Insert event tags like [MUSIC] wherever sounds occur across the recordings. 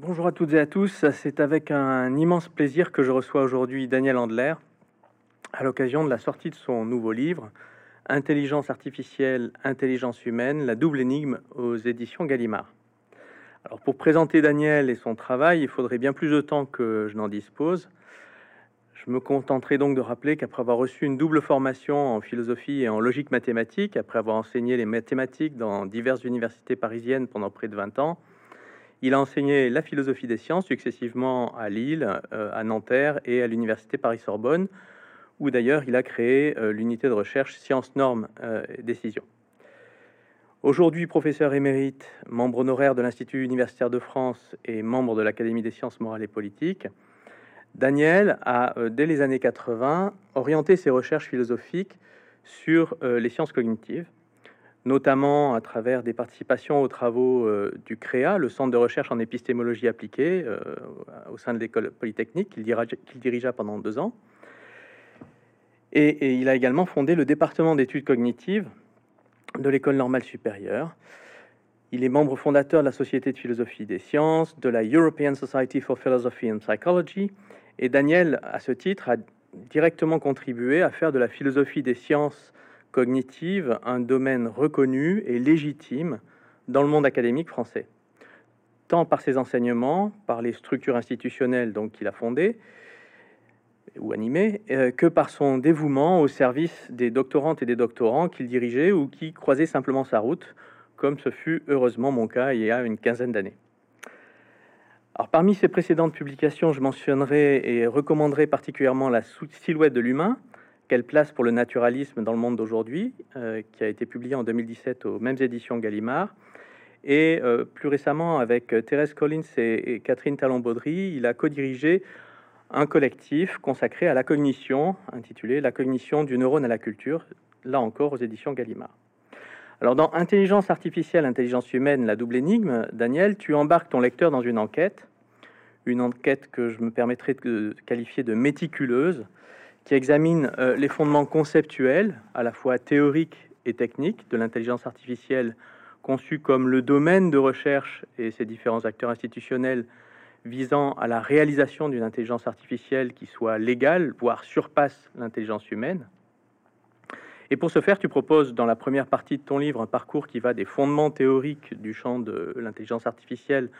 Bonjour à toutes et à tous, c'est avec un immense plaisir que je reçois aujourd'hui Daniel Andler à l'occasion de la sortie de son nouveau livre Intelligence artificielle, intelligence humaine, la double énigme aux éditions Gallimard. Alors pour présenter Daniel et son travail, il faudrait bien plus de temps que je n'en dispose. Je me contenterai donc de rappeler qu'après avoir reçu une double formation en philosophie et en logique mathématique, après avoir enseigné les mathématiques dans diverses universités parisiennes pendant près de 20 ans, il a enseigné la philosophie des sciences successivement à Lille, euh, à Nanterre et à l'université Paris-Sorbonne, où d'ailleurs il a créé euh, l'unité de recherche sciences, normes euh, et décisions. Aujourd'hui professeur émérite, membre honoraire de l'Institut universitaire de France et membre de l'Académie des sciences morales et politiques, Daniel a, dès les années 80, orienté ses recherches philosophiques sur les sciences cognitives, notamment à travers des participations aux travaux euh, du CREA, le Centre de recherche en épistémologie appliquée euh, au sein de l'école polytechnique, qu'il dirigea, pendant deux ans. Et, il a également fondé le département d'études cognitives de l'école normale supérieure. Il est membre fondateur de la Société de philosophie des sciences, de la European Society for Philosophy and Psychology, et Daniel, à ce titre, a directement contribué à faire de la philosophie des sciences cognitive un domaine reconnu et légitime dans le monde académique français, tant par ses enseignements, par les structures institutionnelles donc qu'il a fondées ou animées, euh, que par son dévouement au service des doctorantes et des doctorants qu'il dirigeait ou qui croisaient simplement sa route, comme ce fut heureusement mon cas il y a une quinzaine d'années. Alors, parmi ses précédentes publications, je mentionnerai et recommanderai particulièrement la silhouette de l'humain, quelle place pour le naturalisme dans le monde d'aujourd'hui, euh, qui a été publié en 2017 aux mêmes éditions Gallimard. Et euh, plus récemment, avec euh, Thérèse Collins et, Catherine Talon-Baudry, il a co-dirigé un collectif consacré à la cognition, intitulé La cognition du neurone à la culture, là encore aux éditions Gallimard. Alors dans Intelligence artificielle, intelligence humaine, la double énigme, Daniel, tu embarques ton lecteur dans une enquête, une enquête que je me permettrai de qualifier de méticuleuse, qui examine euh, les fondements conceptuels, à la fois théoriques et techniques, de l'intelligence artificielle conçue comme le domaine de recherche et ses différents acteurs institutionnels visant à la réalisation d'une intelligence artificielle qui soit légale, voire surpasse l'intelligence humaine. Et pour ce faire, tu proposes dans la première partie de ton livre un parcours qui va des fondements théoriques du champ de l'intelligence artificielle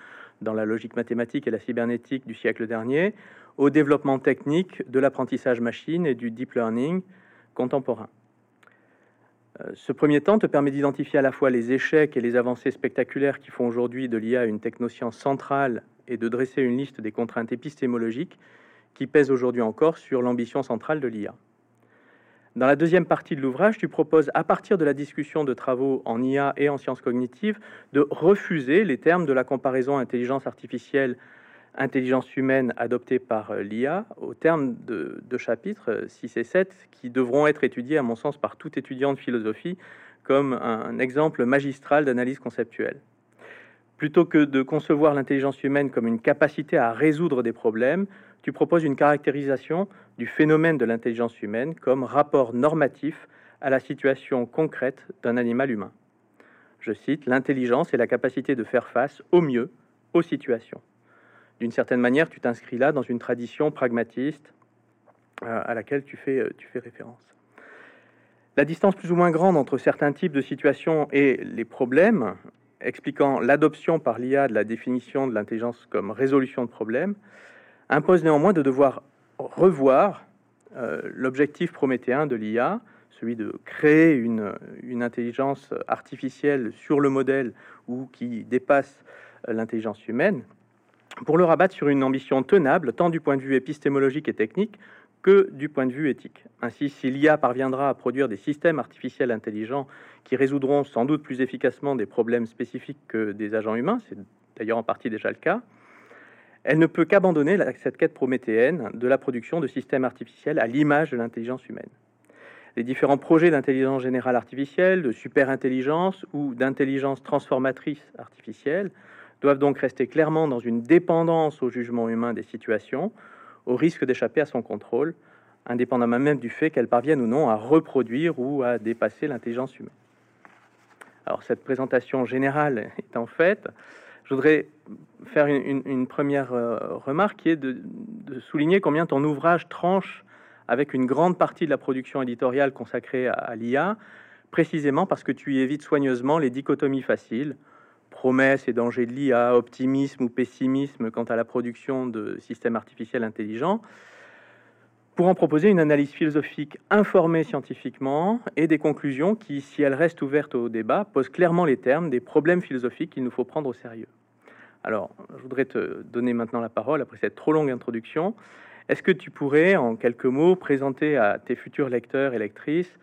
dans la logique mathématique et la cybernétique du siècle dernier, au développement technique de l'apprentissage machine et du deep learning contemporain. Euh, ce premier temps te permet d'identifier à la fois les échecs et les avancées spectaculaires qui font aujourd'hui de l'IA une technoscience centrale et de dresser une liste des contraintes épistémologiques qui pèsent aujourd'hui encore sur l'ambition centrale de l'IA. Dans la deuxième partie de l'ouvrage, tu proposes, à partir de la discussion de travaux en IA et en sciences cognitives, de refuser les termes de la comparaison intelligence artificielle intelligence humaine adoptée par euh, l'IA au terme de, chapitres 6 euh, et 7 qui devront être étudiés, à mon sens, par tout étudiant de philosophie comme un exemple magistral d'analyse conceptuelle. Plutôt que de concevoir l'intelligence humaine comme une capacité à résoudre des problèmes, tu proposes une caractérisation du phénomène de l'intelligence humaine comme rapport normatif à la situation concrète d'un animal humain. Je cite, L'intelligence est la capacité de faire face au mieux aux situations d'une certaine manière, tu t'inscris là dans une tradition pragmatiste euh, à laquelle tu fais, euh, tu fais référence. La distance plus ou moins grande entre certains types de situations et les problèmes, expliquant l'adoption par l'IA de la définition de l'intelligence comme résolution de problèmes, impose néanmoins de devoir revoir euh, l'objectif prométhéen de l'IA, celui de créer une, une, intelligence artificielle sur le modèle ou qui dépasse l'intelligence humaine, pour le rabattre sur une ambition tenable, tant du point de vue épistémologique et technique que du point de vue éthique. Ainsi, si l'IA parviendra à produire des systèmes artificiels intelligents qui résoudront sans doute plus efficacement des problèmes spécifiques que des agents humains, c'est d'ailleurs en partie déjà le cas, elle ne peut qu'abandonner cette quête prométhéenne de la production de systèmes artificiels à l'image de l'intelligence humaine. Les différents projets d'intelligence générale artificielle, de superintelligence ou d'intelligence transformatrice artificielle doivent donc rester clairement dans une dépendance au jugement humain des situations, au risque d'échapper à son contrôle, indépendamment même du fait qu'elles parviennent ou non à reproduire ou à dépasser l'intelligence humaine. Alors cette présentation générale étant faite, Je voudrais faire une, première remarque qui est de, souligner combien ton ouvrage tranche avec une grande partie de la production éditoriale consacrée à l'IA, précisément parce que tu y évites soigneusement les dichotomies faciles, promesses et dangers de l'IA, optimisme ou pessimisme quant à la production de systèmes artificiels intelligents, pour en proposer une analyse philosophique informée scientifiquement et des conclusions qui, si elles restent ouvertes au débat, posent clairement les termes des problèmes philosophiques qu'il nous faut prendre au sérieux. Alors, je voudrais te donner maintenant la parole après cette trop longue introduction. Est-ce que tu pourrais, en quelques mots, présenter à tes futurs lecteurs et lectrices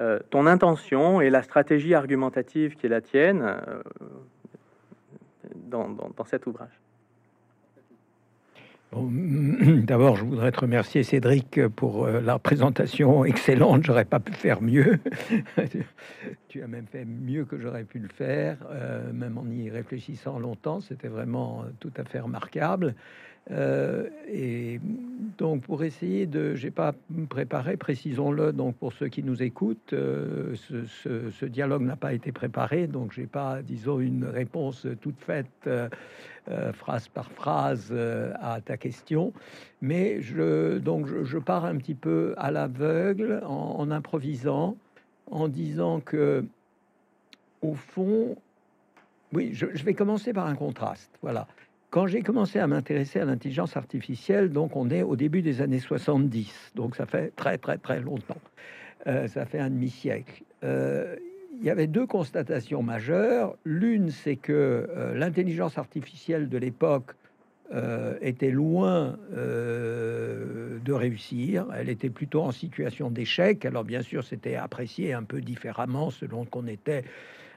euh, ton intention et la stratégie argumentative qui est la tienne euh, dans, cet ouvrage? [CLEARS THROAT] D'abord, je voudrais te remercier, Cédric, pour euh, la présentation excellente. J'aurais pas pu faire mieux. [LAUGHS] tu as même fait mieux que j'aurais pu le faire, même en y réfléchissant longtemps. C'était vraiment tout à fait remarquable. Euh, et donc, pour essayer de, j'ai pas préparé, précisons-le. Donc, pour ceux qui nous écoutent, euh, ce, dialogue n'a pas été préparé, donc j'ai pas, disons, une réponse toute faite, euh, phrase par phrase, à ta question. Mais je, donc, je, pars un petit peu à l'aveugle, en, improvisant, en disant que, au fond, oui, je, je vais commencer par un contraste. Voilà. Quand j'ai commencé à m'intéresser à l'intelligence artificielle, donc on est au début des années 70, donc ça fait très très très longtemps, euh, ça fait un demi-siècle. Euh, il y avait deux constatations majeures. L'une, c'est que euh, l'intelligence artificielle de l'époque était loin de réussir. Elle était plutôt en situation d'échec. Alors bien sûr, c'était apprécié un peu différemment selon qu'on était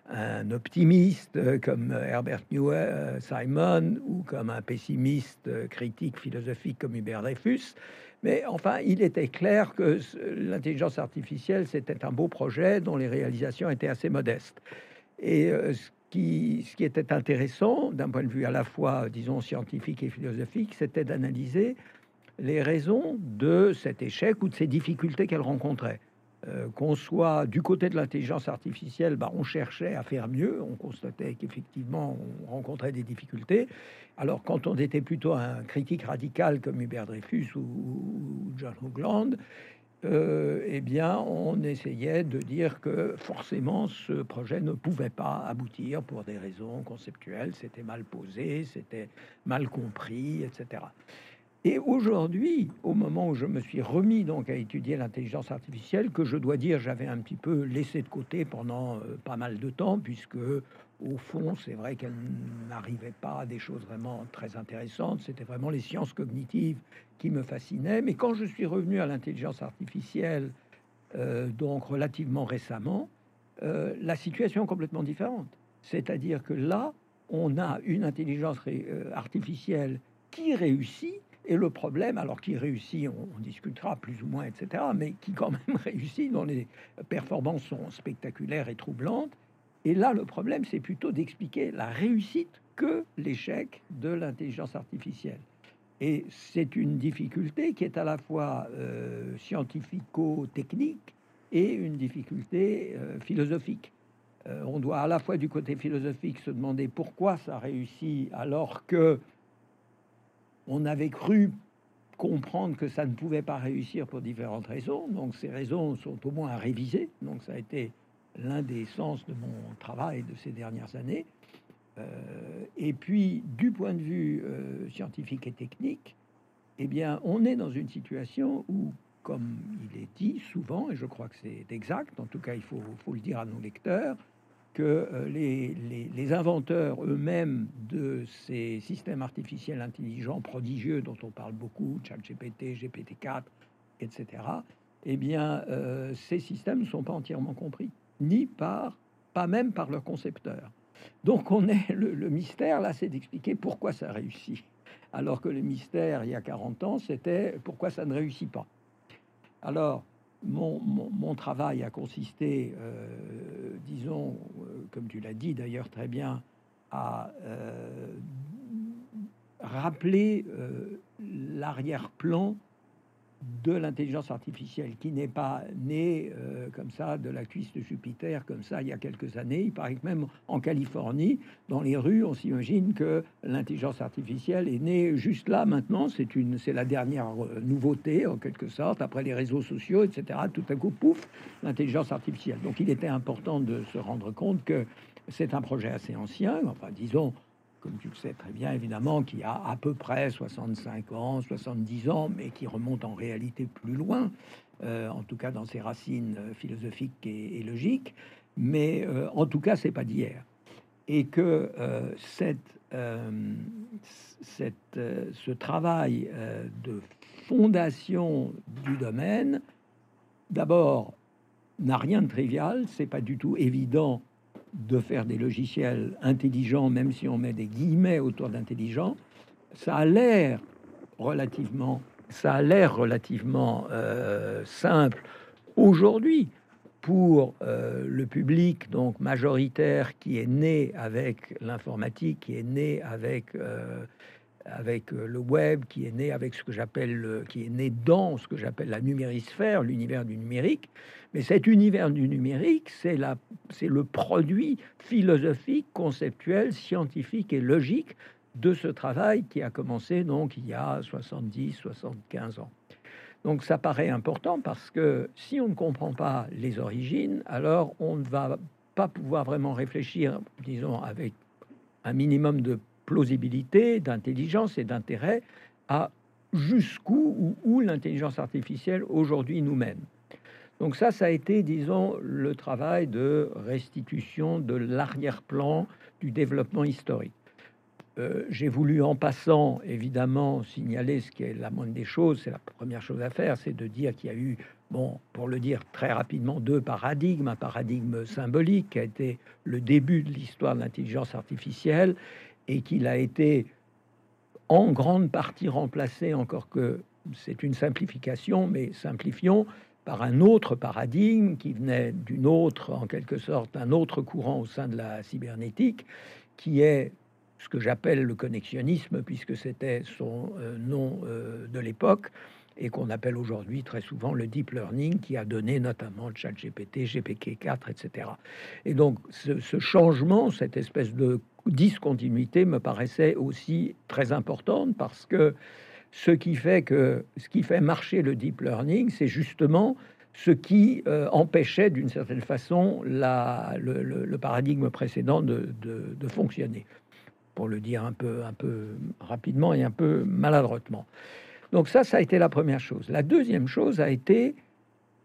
un optimiste euh, comme Herbert Newell, euh, Simon, ou comme un pessimiste euh, critique philosophique comme Hubert Dreyfus. Mais enfin, il était clair que l'intelligence artificielle, c'était un beau projet dont les réalisations étaient assez modestes. Et ce, qui, ce qui était intéressant, d'un point de vue à la fois, disons, scientifique et philosophique, c'était d'analyser les raisons de cet échec ou de ces difficultés qu'elle rencontrait. Euh, qu'on soit du côté de l'intelligence artificielle, bah, on cherchait à faire mieux, on constatait qu'effectivement on rencontrait des difficultés. Alors quand on était plutôt un critique radical comme Hubert Dreyfus ou, John Hoagland, euh, eh bien on essayait de dire que forcément ce projet ne pouvait pas aboutir pour des raisons conceptuelles, c'était mal posé, c'était mal compris, etc. Et aujourd'hui, au moment où je me suis remis donc à étudier l'intelligence artificielle, que je dois dire j'avais un petit peu laissé de côté pendant euh, pas mal de temps, puisque au fond, c'est vrai qu'elle n'arrivait pas à des choses vraiment très intéressantes. C'était vraiment les sciences cognitives qui me fascinaient. Mais quand je suis revenu à l'intelligence artificielle, euh, donc relativement récemment, euh, la situation est complètement différente. C'est-à-dire que là, on a une intelligence artificielle qui réussit et le problème, alors qui réussit, on, discutera plus ou moins, etc., mais qui quand même [LAUGHS] réussit, dont les performances sont spectaculaires et troublantes. Et là, le problème, c'est plutôt d'expliquer la réussite que l'échec de l'intelligence artificielle. Et c'est une difficulté qui est à la fois euh, scientifico-technique et une difficulté euh, philosophique. Euh, on doit à la fois du côté philosophique se demander pourquoi ça réussit alors que on avait cru comprendre que ça ne pouvait pas réussir pour différentes raisons. Donc ces raisons sont au moins à réviser. Donc ça a été l'un des sens de mon travail de ces dernières années. Euh, et puis du point de vue euh, scientifique et technique, eh bien on est dans une situation où, comme il est dit souvent, et je crois que c'est exact, en tout cas il faut, faut le dire à nos lecteurs, que euh, les, inventeurs eux-mêmes de ces systèmes artificiels intelligents prodigieux dont on parle beaucoup, ChatGPT, GPT-4, etc., eh bien, euh, ces systèmes ne sont pas entièrement compris, ni par, pas même par leurs concepteurs. Donc, on est le, mystère là, c'est d'expliquer pourquoi ça réussit, alors que le mystère il y a 40 ans, c'était pourquoi ça ne réussit pas. Alors, mon, travail a consisté, euh, disons, euh, comme tu l'as dit d'ailleurs très bien, à euh, rappeler l'arrière-plan de l'intelligence artificielle qui n'est pas née euh, comme ça de la cuisse de Jupiter comme ça il y a quelques années. Il paraît que même en Californie, dans les rues, on s'imagine que l'intelligence artificielle est née juste là maintenant. C'est une, c'est la dernière euh, nouveauté en quelque sorte après les réseaux sociaux, etc. Tout à coup, pouf, l'intelligence artificielle. Donc il était important de se rendre compte que c'est un projet assez ancien, enfin disons comme tu le sais très bien, évidemment, qui a à peu près 65 ans, 70 ans, mais qui remonte en réalité plus loin, euh, en tout cas dans ses racines euh, philosophiques et, logiques. Mais euh, en tout cas, c'est pas d'hier. Et que cette, cette, ce travail de fondation du domaine, d'abord, n'a rien de trivial, c'est pas du tout évident de faire des logiciels intelligents, même si on met des guillemets autour d'intelligent, ça a l'air relativement, ça a l'air relativement euh, simple. Aujourd'hui pour euh, le public donc majoritaire qui est né avec l'informatique, qui est né avec euh, avec le web, qui est né avec ce que j'appelle, qui est né dans ce que j'appelle la numérisphère, l'univers du numérique. Mais cet univers du numérique, c'est la, c'est le produit philosophique, conceptuel, scientifique et logique de ce travail qui a commencé donc il y a 70, 75 ans. Donc ça paraît important parce que si on ne comprend pas les origines, alors on ne va pas pouvoir vraiment réfléchir, disons, avec un minimum de plausibilité, d'intelligence et d'intérêt à jusqu'où ou où l'intelligence artificielle aujourd'hui nous mène. Donc ça, ça a été, disons, le travail de restitution de l'arrière-plan du développement historique. Euh, j'ai voulu en passant, évidemment, signaler ce qui est la moindre des choses. C'est la première chose à faire, c'est de dire qu'il y a eu, bon, pour le dire très rapidement, deux paradigmes. Un paradigme symbolique qui a été le début de l'histoire de l'intelligence artificielle et qu'il a été en grande partie remplacé, encore que c'est une simplification, mais simplifions, par un autre paradigme qui venait d'une autre, en quelque sorte, un autre courant au sein de la cybernétique, qui est ce que j'appelle le connexionnisme, puisque c'était son euh, nom euh, de l'époque, et qu'on appelle aujourd'hui très souvent le deep learning, qui a donné notamment le chat GPT, GPT-4, etc. Et donc ce, changement, cette espèce de discontinuité me paraissait aussi très importante, parce que ce qui fait que ce qui fait marcher le deep learning, c'est justement ce qui euh, empêchait d'une certaine façon la, le, paradigme précédent de, fonctionner, pour le dire un peu, un peu rapidement et un peu maladroitement. Donc ça, ça a été la première chose. La deuxième chose a été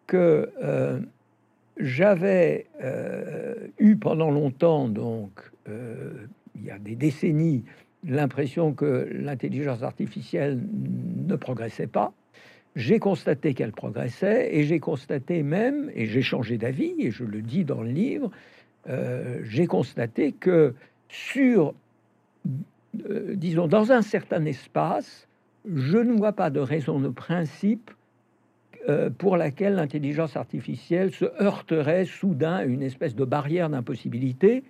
que euh, j'avais euh, eu pendant longtemps, donc il y a des décennies, l'impression que l'intelligence artificielle ne progressait pas. J'ai constaté qu'elle progressait et j'ai constaté même, et j'ai changé d'avis, et je le dis dans le livre, euh, j'ai constaté que sur, euh, disons, dans un certain espace, je ne vois pas de raison de principe euh, pour laquelle l'intelligence artificielle se heurterait soudain à une espèce de barrière d'impossibilité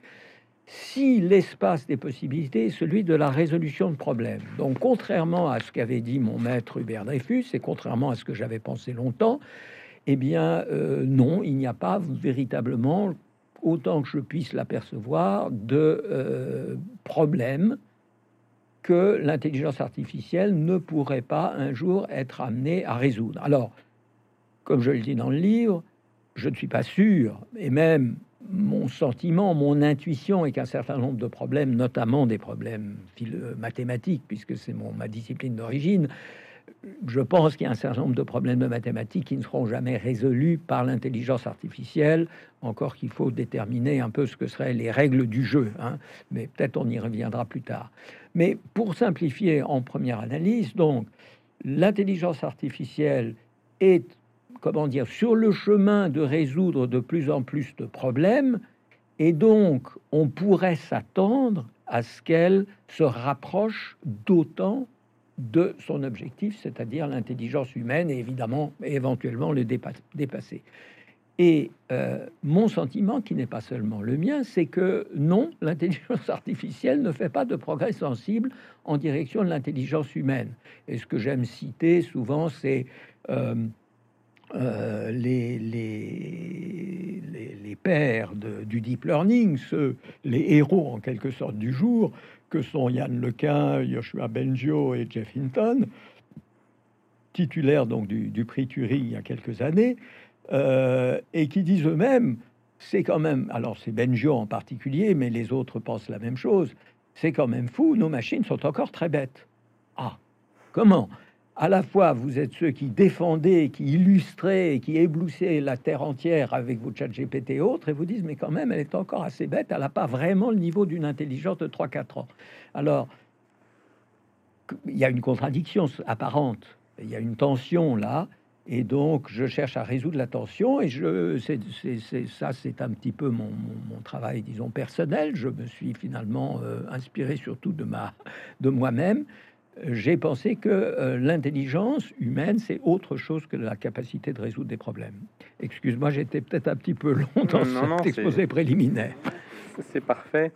si l'espace des possibilités est celui de la résolution de problèmes. Donc, contrairement à ce qu'avait dit mon maître Hubert Dreyfus, et contrairement à ce que j'avais pensé longtemps, eh bien, euh, non, il n'y a pas véritablement, autant que je puisse l'apercevoir, de euh, problème que l'intelligence artificielle ne pourrait pas un jour être amenée à résoudre. Alors, comme je le dis dans le livre, je ne suis pas sûr, et même mon sentiment, mon intuition est qu'un certain nombre de problèmes, notamment des problèmes mathématiques, puisque c'est ma discipline d'origine, je pense qu'il y a un certain nombre de problèmes de mathématiques qui ne seront jamais résolus par l'intelligence artificielle, encore qu'il faut déterminer un peu ce que seraient les règles du jeu, hein. mais peut-être on y reviendra plus tard. Mais pour simplifier en première analyse, donc, l'intelligence artificielle est comment dire, sur le chemin de résoudre de plus en plus de problèmes, et donc on pourrait s'attendre à ce qu'elle se rapproche d'autant de son objectif, c'est-à-dire l'intelligence humaine, et évidemment, éventuellement le dépasser. Et euh, mon sentiment, qui n'est pas seulement le mien, c'est que non, l'intelligence artificielle ne fait pas de progrès sensible en direction de l'intelligence humaine. Et ce que j'aime citer souvent, c'est euh, euh, les, pères du deep learning, les héros en quelque sorte du jour, que sont Yann Lequin, Yoshua Bengio et Jeff Hinton, titulaires donc du, prix Turing il y a quelques années, euh, et qui disent eux-mêmes, c'est quand même, alors c'est Benjo en particulier, mais les autres pensent la même chose, c'est quand même fou, nos machines sont encore très bêtes. Ah, comment? À la fois vous êtes ceux qui défendaient, qui illustraient, qui ébloussaient la terre entière avec vos chat GPT et autres, et vous disent mais quand même elle est encore assez bête, elle n'a pas vraiment le niveau d'une intelligence de 3-4 ans. Alors, il y a une contradiction apparente, il y a une tension là, et donc, je cherche à résoudre la tension. Et je, c'est, ça, c'est un petit peu mon, travail, disons, personnel. Je me suis finalement euh, inspiré surtout de, moi-même. J'ai pensé que euh, l'intelligence humaine, c'est autre chose que la capacité de résoudre des problèmes. Excuse-moi, j'étais peut-être un petit peu long dans cet exposé préliminaire. [LAUGHS] C'est parfait.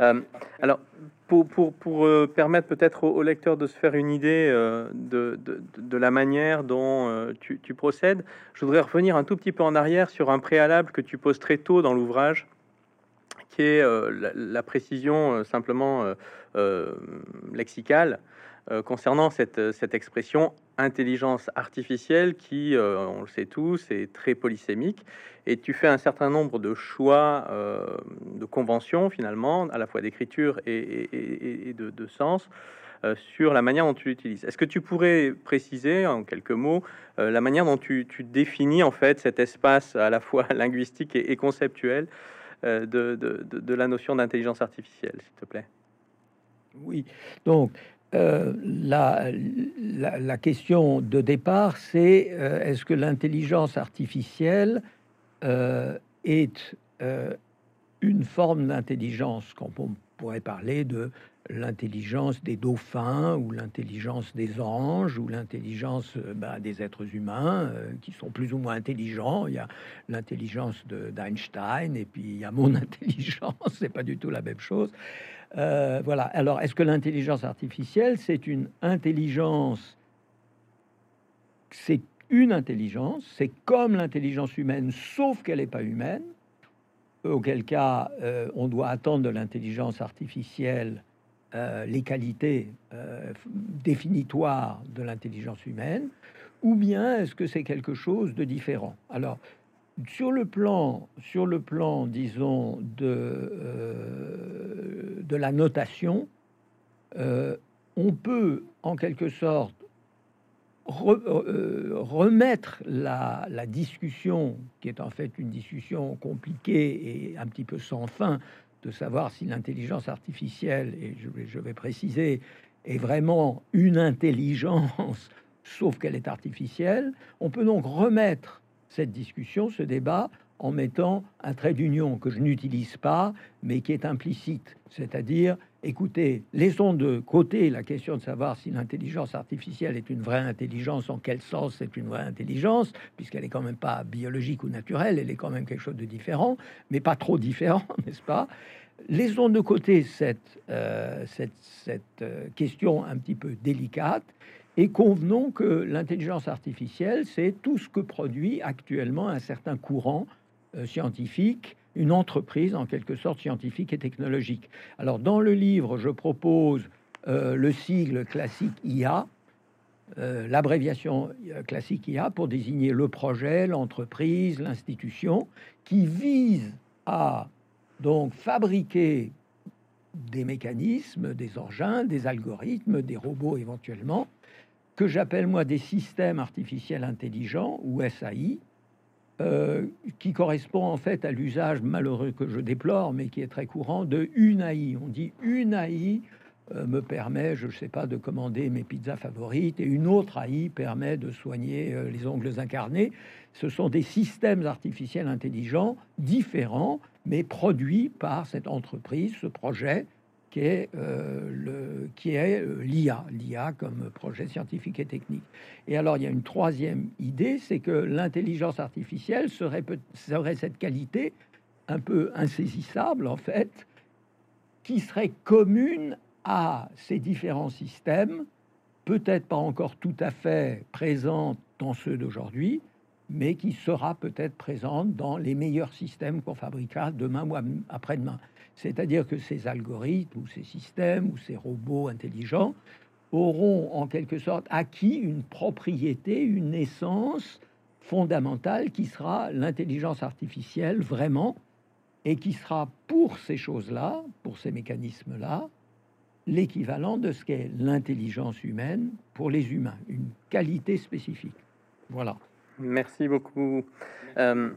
Euh, alors, pour, pour, pour euh, permettre peut-être au, lecteur de se faire une idée euh, de, de, de, la manière dont tu, tu, procèdes, je voudrais revenir un tout petit peu en arrière sur un préalable que tu poses très tôt dans l'ouvrage, qui est la, la, précision simplement lexicale concernant cette, cette expression intelligence artificielle qui, on le sait tous, est très polysémique. Et tu fais un certain nombre de choix euh, de conventions finalement, à la fois d'écriture et, de, sens, euh, sur la manière dont tu l'utilises. Est-ce que tu pourrais préciser en quelques mots euh, la manière dont tu, définis en fait cet espace à la fois [LAUGHS] linguistique et, conceptuel de, la notion d'intelligence artificielle, s'il te plaît? Oui, donc la, la, question de départ, c'est est-ce que l'intelligence artificielle euh, est euh, une forme d'intelligence, quand on pourrait parler de l'intelligence des dauphins ou l'intelligence des anges ou l'intelligence euh, bah, des êtres humains qui sont plus ou moins intelligents. Il y a l'intelligence d'Einstein et puis il y a mon [LAUGHS] intelligence, c'est pas du tout la même chose. Voilà. Alors, est-ce que l'intelligence artificielle, c'est une intelligence? C'est une intelligence, c'est comme l'intelligence humaine, sauf qu'elle n'est pas humaine, auquel cas euh, on doit attendre de l'intelligence artificielle euh, les qualités euh, définitoires de l'intelligence humaine, ou bien est-ce que c'est quelque chose de différent? Sur le plan, sur le plan, disons, de, de la notation, on peut en quelque sorte euh, remettre la, discussion, qui est en fait une discussion compliquée et un petit peu sans fin, de savoir si l'intelligence artificielle, et je je vais préciser, est vraiment une intelligence, [LAUGHS] sauf qu'elle est artificielle, on peut donc remettre cette discussion, ce débat, en mettant un trait d'union que je n'utilise pas, mais qui est implicite, c'est-à-dire écoutez, laissons de côté la question de savoir si l'intelligence artificielle est une vraie intelligence, en quel sens c'est une vraie intelligence, puisqu'elle est quand même pas biologique ou naturelle, elle est quand même quelque chose de différent, mais pas trop différent, [LAUGHS] n'est-ce pas? Laissons de côté cette, euh, cette, euh, question un petit peu délicate et convenons que l'intelligence artificielle, c'est tout ce que produit actuellement un certain courant euh, scientifique une entreprise en quelque sorte scientifique et technologique. Alors dans le livre, je propose euh, le sigle classique IA, euh, l'abréviation classique IA pour désigner le projet, l'entreprise, l'institution qui vise à donc fabriquer des mécanismes, des engins, des algorithmes, des robots éventuellement, que j'appelle moi des systèmes artificiels intelligents ou SAI, euh, qui correspond en fait à l'usage malheureux que je déplore, mais qui est très courant, de une AI. On dit une AI euh, me permet, je ne sais pas, de commander mes pizzas favorites, et une autre AI permet de soigner euh, les ongles incarnés. Ce sont des systèmes artificiels intelligents différents, mais produits par cette entreprise, ce projet, qui est qui est l'IA, l'IA comme projet scientifique et technique. Et alors il y a une troisième idée, c'est que l'intelligence artificielle serait serait cette qualité un peu insaisissable en fait, qui serait commune à ces différents systèmes, peut-être pas encore tout à fait présente dans ceux d'aujourd'hui, mais qui sera peut-être présente dans les meilleurs systèmes qu'on fabriquera demain ou après-demain. C'est-à-dire que ces algorithmes ou ces systèmes ou ces robots intelligents auront en quelque sorte acquis une propriété, une essence fondamentale qui sera l'intelligence artificielle vraiment, et qui sera pour ces choses-là, pour ces mécanismes-là, l'équivalent de ce qu'est l'intelligence humaine pour les humains, une qualité spécifique. Voilà. Merci beaucoup. Euh,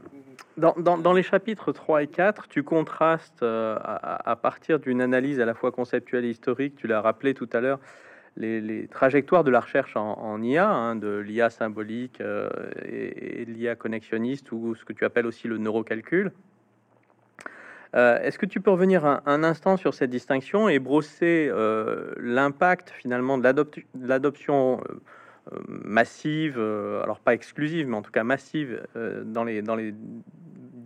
dans, les chapitres 3 et 4, tu contrastes euh, à, partir d'une analyse à la fois conceptuelle et historique, tu l'as rappelé tout à l'heure, les, trajectoires de la recherche en, IA, hein, de l'IA symbolique euh, et, et l'IA connexionniste, ou ce que tu appelles aussi le neurocalcul. Euh, est-ce que tu peux revenir un, instant sur cette distinction et brosser l'impact finalement de l'adoption massive, alors pas exclusive, mais en tout cas massive dans les dans les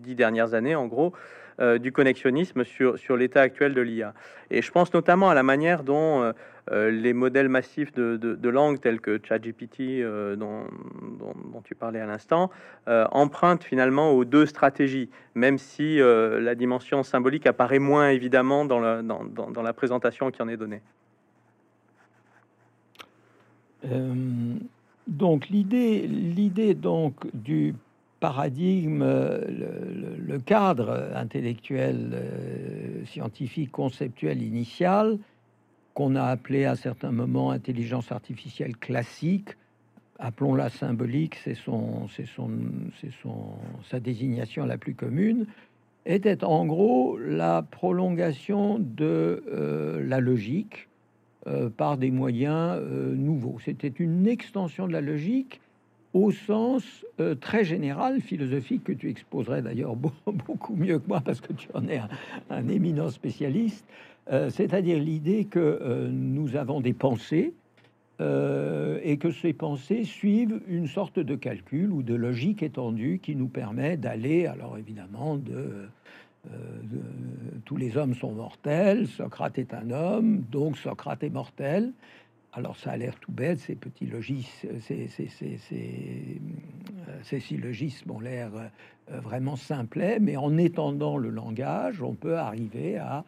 dix dernières années, en gros, euh, du connexionnisme sur, sur l'état actuel de l'IA. Et je pense notamment à la manière dont euh, euh, les modèles massifs de, de, langue tels que ChatGPT, dont, dont, tu parlais à l'instant, empruntent finalement aux deux stratégies, même si la dimension symbolique apparaît moins évidemment dans la, dans, dans, la présentation qui en est donnée. Donc l'idée, l'idée donc du paradigme, le, cadre intellectuel, euh, scientifique, conceptuel initial, qu'on a appelé à certains moments intelligence artificielle classique, appelons-la symbolique, c'est son, c'est son, c'est son, sa désignation la plus commune, était en gros la prolongation de euh, la logique euh, par des moyens nouveaux. C'était une extension de la logique au sens euh, très général, philosophique, que tu exposerais d'ailleurs [LAUGHS] beaucoup mieux que moi parce que tu en es un, éminent spécialiste, euh, c'est-à-dire l'idée que euh, nous avons des pensées et que ces pensées suivent une sorte de calcul ou de logique étendue qui nous permet d'aller, alors évidemment, de, de, tous les hommes sont mortels, Socrate est un homme, donc Socrate est mortel, alors ça a l'air tout bête, ces petits logismes, ces, ces, syllogismes ont l'air euh, vraiment simplets, mais en étendant le langage, on peut arriver à,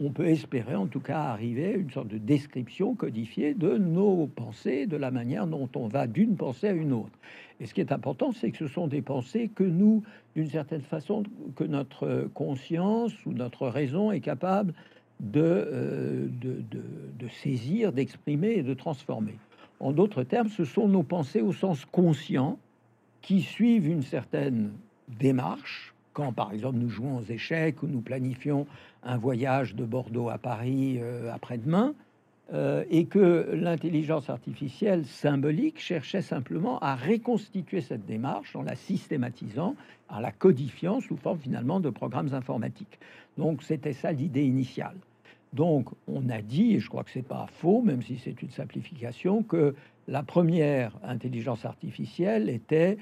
on peut espérer en tout cas arriver à une sorte de description codifiée de nos pensées, de la manière dont on va d'une pensée à une autre. Et ce qui est important, c'est que ce sont des pensées que nous, d'une certaine façon, que notre conscience ou notre raison est capable euh, de, de, saisir, d'exprimer et de transformer. En d'autres termes, ce sont nos pensées au sens conscient qui suivent une certaine démarche. Quand, par exemple, nous jouons aux échecs ou nous planifions un voyage de Bordeaux à Paris euh, après-demain, euh, et que l'intelligence artificielle symbolique cherchait simplement à reconstituer cette démarche en la systématisant, en la codifiant sous forme finalement de programmes informatiques. Donc c'était ça l'idée initiale. Donc on a dit, et je crois que c'est pas faux, même si c'est une simplification, que la première intelligence artificielle était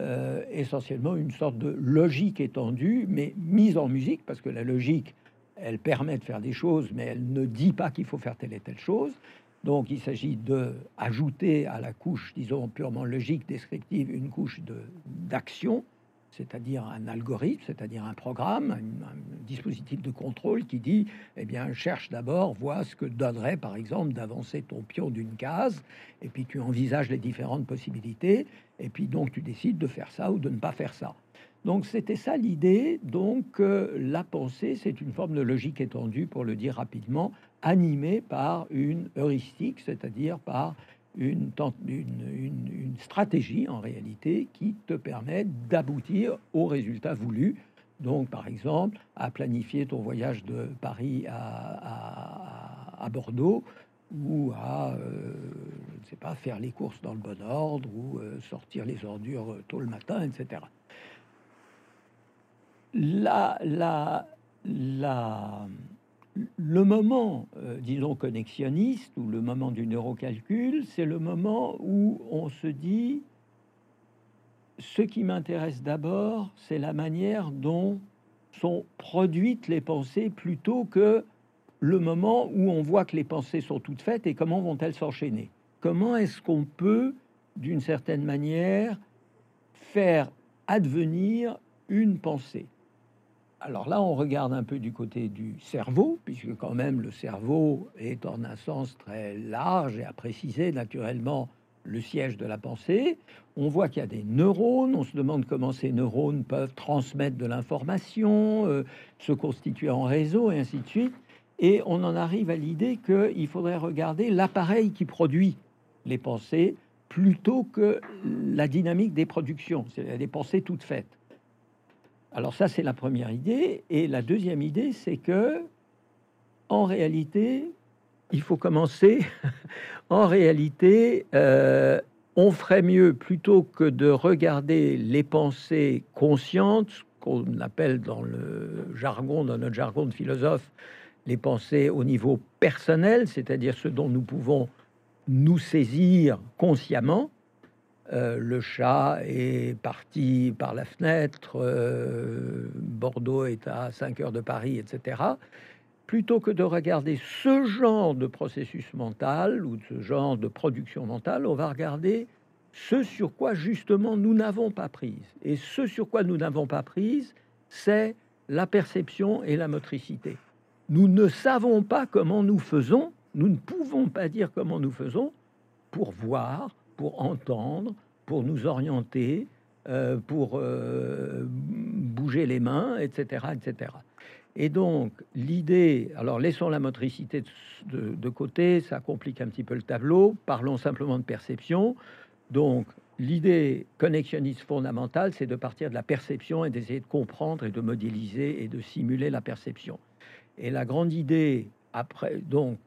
euh, essentiellement une sorte de logique étendue, mais mise en musique, parce que la logique elle permet de faire des choses, mais elle ne dit pas qu'il faut faire telle et telle chose. Donc il s'agit de ajouter à la couche, disons purement logique, descriptive, une couche d'action, c'est-à-dire un algorithme, c'est-à-dire un programme, un, dispositif de contrôle qui dit, eh bien, cherche d'abord, vois ce que donnerait, par exemple, d'avancer ton pion d'une case, et puis tu envisages les différentes possibilités, et puis donc tu décides de faire ça ou de ne pas faire ça. Donc c'était ça l'idée. Donc euh, la pensée, c'est une forme de logique étendue, pour le dire rapidement, animée par une heuristique, c'est-à-dire par une, une, une, stratégie en réalité qui te permet d'aboutir au résultat voulu. Donc par exemple, à planifier ton voyage de Paris à, Bordeaux ou à, euh, je ne sais pas, faire les courses dans le bon ordre ou euh, sortir les ordures tôt le matin, etc la, le moment, euh, disons, connexionniste ou le moment du neurocalcul, c'est le moment où on se dit ce qui m'intéresse d'abord, c'est la manière dont sont produites les pensées plutôt que le moment où on voit que les pensées sont toutes faites et comment vont-elles s'enchaîner. Comment est-ce qu'on peut, d'une certaine manière, faire advenir une pensée? Alors là, on regarde un peu du côté du cerveau, puisque quand même le cerveau est en un sens très large et à préciser naturellement le siège de la pensée. On voit qu'il y a des neurones, on se demande comment ces neurones peuvent transmettre de l'information, euh, se constituer en réseau et ainsi de suite. Et on en arrive à l'idée qu'il faudrait regarder l'appareil qui produit les pensées plutôt que la dynamique des productions, c'est-à-dire des pensées toutes faites. Alors ça, c'est la première idée. Et la deuxième idée, c'est que, en réalité, il faut commencer. [LAUGHS] en réalité, euh, on ferait mieux plutôt que de regarder les pensées conscientes, qu'on appelle dans le jargon, dans notre jargon de philosophe, les pensées au niveau personnel, c'est-à-dire ce dont nous pouvons nous saisir consciemment, euh, le chat est parti par la fenêtre, euh, Bordeaux est à 5 heures de Paris, etc. Plutôt que de regarder ce genre de processus mental ou de ce genre de production mentale, on va regarder ce sur quoi justement nous n'avons pas prise. Et ce sur quoi nous n'avons pas prise, c'est la perception et la motricité. Nous ne savons pas comment nous faisons, nous ne pouvons pas dire comment nous faisons pour voir, pour entendre, pour nous orienter, euh, pour euh, bouger les mains, etc., etc. Et donc, l'idée, alors laissons la motricité de, de, côté, ça complique un petit peu le tableau, parlons simplement de perception. Donc, l'idée connexionniste fondamentale, c'est de partir de la perception et d'essayer de comprendre et de modéliser et de simuler la perception. Et la grande idée, après, donc,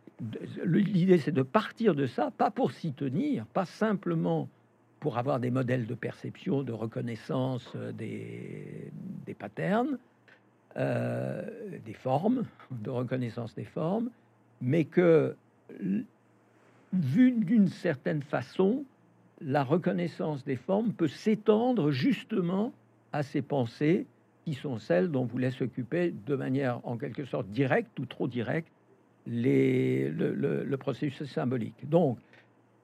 l'idée, c'est de partir de ça, pas pour s'y tenir, pas simplement pour avoir des modèles de perception, de reconnaissance euh, des, des patterns, euh, des formes, de reconnaissance des formes, mais que, vu d'une certaine façon, la reconnaissance des formes peut s'étendre justement à ces pensées qui sont celles dont vous laisse occuper de manière en quelque sorte directe ou trop directe les, le, le processus symbolique. Donc,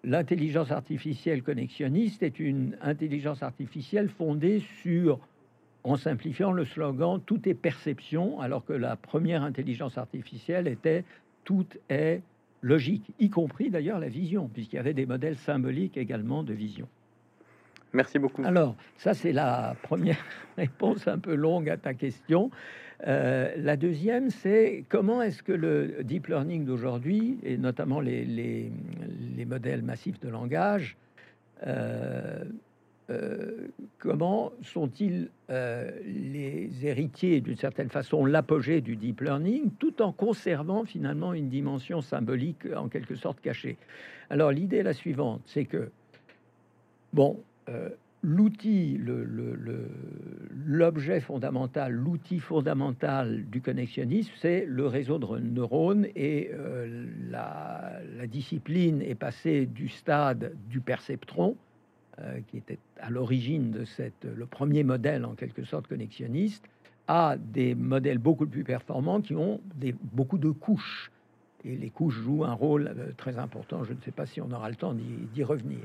l'intelligence artificielle connexionniste est une intelligence artificielle fondée sur, en simplifiant le slogan, tout est perception, alors que la première intelligence artificielle était tout est logique, y compris d'ailleurs la vision, puisqu'il y avait des modèles symboliques également de vision. Merci beaucoup. Alors, ça c'est la première [LAUGHS] réponse un peu longue à ta question. Euh, la deuxième, c'est comment est-ce que le deep learning d'aujourd'hui, et notamment les, les, modèles massifs de langage, euh, euh, comment sont-ils les héritiers, d'une certaine façon, l'apogée du deep learning, tout en conservant finalement une dimension symbolique en quelque sorte cachée. Alors l'idée est la suivante, c'est que, bon, l'outil, l'objet fondamental, l'outil fondamental du connexionnisme, c'est le réseau de neurones et euh, la, discipline est passée du stade du perceptron, euh, qui était à l'origine de cette, le premier modèle en quelque sorte connexionniste, à des modèles beaucoup plus performants qui ont beaucoup de couches. Et les couches jouent un rôle euh, très important. Je ne sais pas si on aura le temps d'y revenir.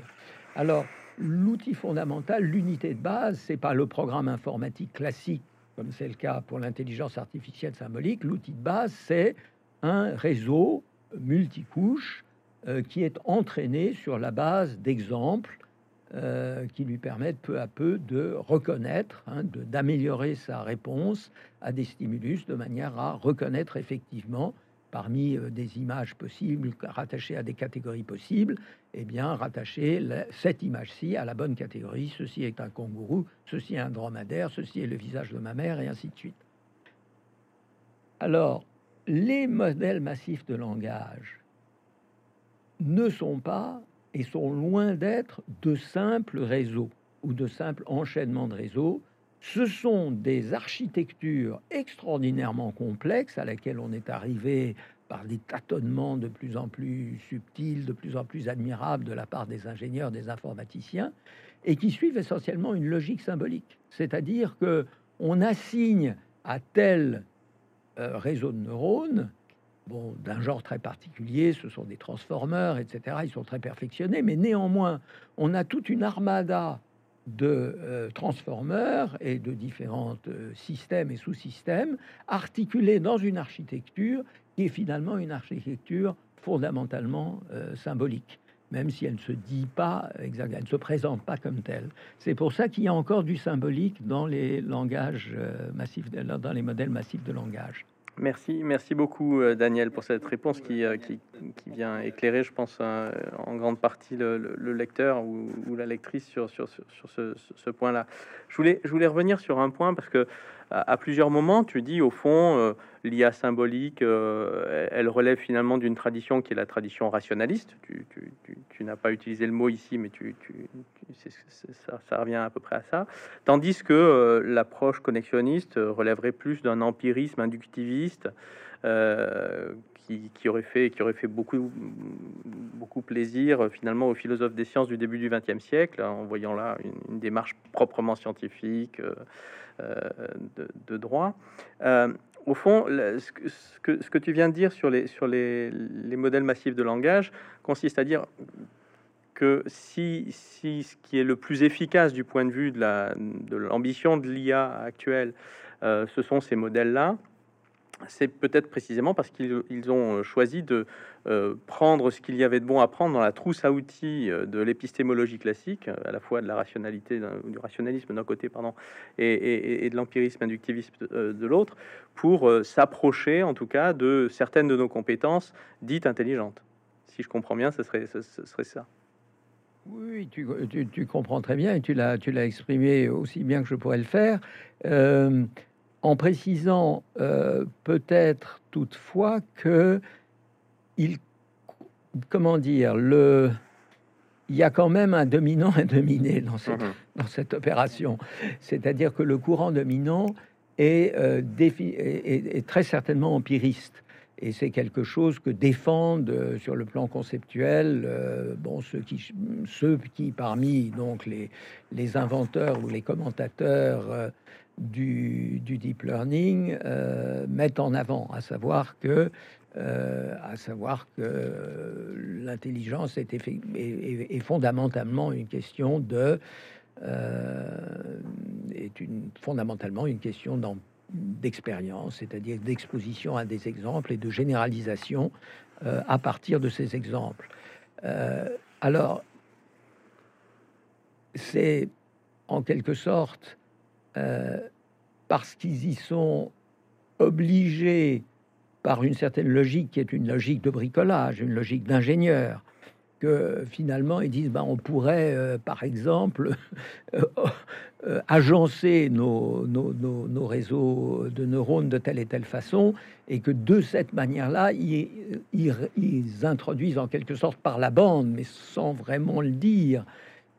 Alors, l'outil fondamental, l'unité de base, c'est pas le programme informatique classique comme c'est le cas pour l'intelligence artificielle symbolique. L'outil de base, c'est un réseau multicouche euh, qui est entraîné sur la base d'exemples euh, qui lui permettent peu à peu de reconnaître, hein, d'améliorer sa réponse à des stimulus de manière à reconnaître effectivement parmi euh, des images possibles rattachées à des catégories possibles, eh bien, rattacher cette image-ci à la bonne catégorie. Ceci est un kangourou, ceci est un dromadaire, ceci est le visage de ma mère, et ainsi de suite. Alors, les modèles massifs de langage ne sont pas et sont loin d'être de simples réseaux ou de simples enchaînements de réseaux. Ce sont des architectures extraordinairement complexes à laquelle on est arrivé par des tâtonnements de plus en plus subtils, de plus en plus admirables de la part des ingénieurs, des informaticiens, et qui suivent essentiellement une logique symbolique. C'est-à-dire que on assigne à tel euh, réseau de neurones, bon, d'un genre très particulier, ce sont des transformeurs, etc. Ils sont très perfectionnés, mais néanmoins, on a toute une armada de euh, transformeurs et de différents euh, systèmes et sous-systèmes articulés dans une architecture qui est finalement une architecture fondamentalement symbolique même si elle ne se dit pas elle ne se présente pas comme telle. C'est pour ça qu'il y a encore du symbolique dans les langages euh, massifs, dans les modèles massifs de langage. Merci, merci beaucoup euh, Daniel pour cette réponse qui, euh, vient éclairer, je pense, en grande partie le, lecteur ou, la lectrice sur, ce, point-là. Je voulais revenir sur un point parce que à, plusieurs moments, tu dis au fond, euh, l'IA symbolique, euh, elle relève finalement d'une tradition qui est la tradition rationaliste. Tu, n'as pas utilisé le mot ici, mais tu, ça, ça, revient à peu près à ça. Tandis que euh, l'approche connexionniste relèverait plus d'un empirisme inductiviste. Qui, aurait fait qui aurait fait beaucoup beaucoup plaisir finalement aux philosophes des sciences du début du XXe siècle en voyant là une, démarche proprement scientifique euh, de, droit. Euh, au fond, ce que, ce que, tu viens de dire sur les, sur les, les modèles massifs de langage consiste à dire que si, si, ce qui est le plus efficace du point de vue de l'ambition de l'IA actuelle, euh, ce sont ces modèles-là, c'est peut-être précisément parce qu'ils ont choisi de euh, prendre ce qu'il y avait de bon à prendre dans la trousse à outils euh, de l'épistémologie classique, à la fois de la rationalité, du rationalisme d'un côté, pardon, et, de l'empirisme inductiviste euh, de l'autre, pour s'approcher, en tout cas, de certaines de nos compétences dites intelligentes. Si je comprends bien, ce serait, ça. Oui, tu, comprends très bien et tu l'as exprimé aussi bien que je pourrais le faire en précisant euh, peut-être toutefois que il, comment dire, le, il y a quand même un dominant et un dominé dans cette, mhm. dans cette opération. C'est-à-dire que le courant dominant est, euh, est, très certainement empiriste. Et c'est quelque chose que défendent euh, sur le plan conceptuel, bon, ceux qui, ceux qui parmi donc les, les inventeurs ou les commentateurs du, deep learning euh, mettent en avant, à savoir que, euh, à savoir que l'intelligence est, est, fondamentalement une question de euh, est une, fondamentalement une question d'expérience, c'est-à-dire d'exposition à des exemples et de généralisation à partir de ces exemples. alors, c'est en quelque sorte euh, parce qu'ils y sont obligés par une certaine logique qui est une logique de bricolage, une logique d'ingénieur, que finalement ils disent ben, on pourrait euh, par exemple [LAUGHS] euh, agencer nos, nos, nos, réseaux de neurones de telle et telle façon et que de cette manière-là ils, ils, introduisent en quelque sorte par la bande mais sans vraiment le dire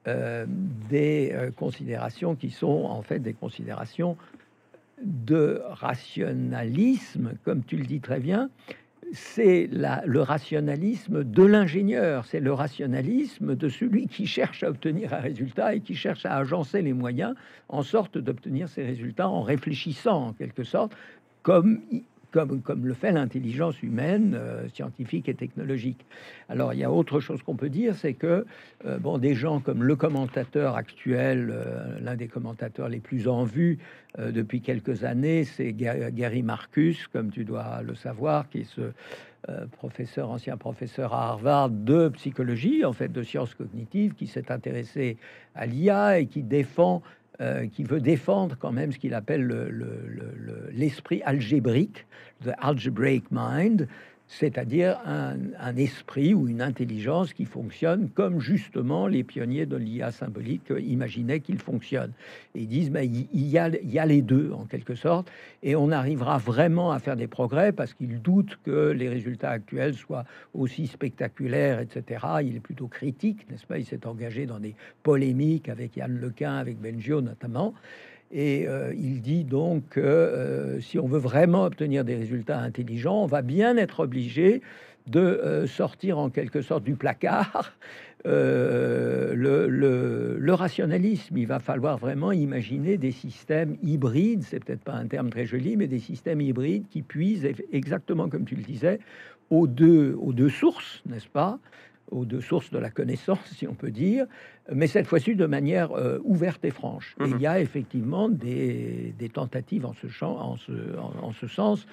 euh, des euh, considérations qui sont en fait des considérations de rationalisme, comme tu le dis très bien, c'est le rationalisme de l'ingénieur, c'est le rationalisme de celui qui cherche à obtenir un résultat et qui cherche à agencer les moyens en sorte d'obtenir ces résultats en réfléchissant en quelque sorte comme comme, comme le fait l'intelligence humaine, euh, scientifique et technologique. Alors, il y a autre chose qu'on peut dire, c'est que euh, bon, des gens comme le commentateur actuel, euh, l'un des commentateurs les plus en vue depuis quelques années, c'est Gary Marcus, comme tu dois le savoir, qui est ce professeur, ancien professeur à Harvard de psychologie, en fait, de sciences cognitives, qui s'est intéressé à l'IA et qui défend euh, qui veut défendre quand même ce qu'il appelle l'esprit le, algébrique, the algebraic mind, c'est-à-dire un, esprit ou une intelligence qui fonctionne comme justement les pionniers de l'IA symbolique imaginaient qu'il fonctionne. Et ils disent, mais il, y a, les deux en quelque sorte, et on arrivera vraiment à faire des progrès parce qu'ils doutent que les résultats actuels soient aussi spectaculaires, etc. Il est plutôt critique, n'est-ce pas? Il s'est engagé dans des polémiques avec Yann Lequin, avec Benjio notamment. Et euh, il dit donc que euh, si on veut vraiment obtenir des résultats intelligents, on va bien être obligé de euh, sortir en quelque sorte du placard [LAUGHS] le, rationalisme. Il va falloir vraiment imaginer des systèmes hybrides, c'est peut-être pas un terme très joli, mais des systèmes hybrides qui puisent exactement comme tu le disais aux deux, aux deux sources, n'est-ce pas? Aux deux sources de la connaissance, [LAUGHS] si on peut dire, mais cette fois-ci de manière euh, ouverte et franche. il y a effectivement des, tentatives en ce, champ, en, ce, en, ce, sens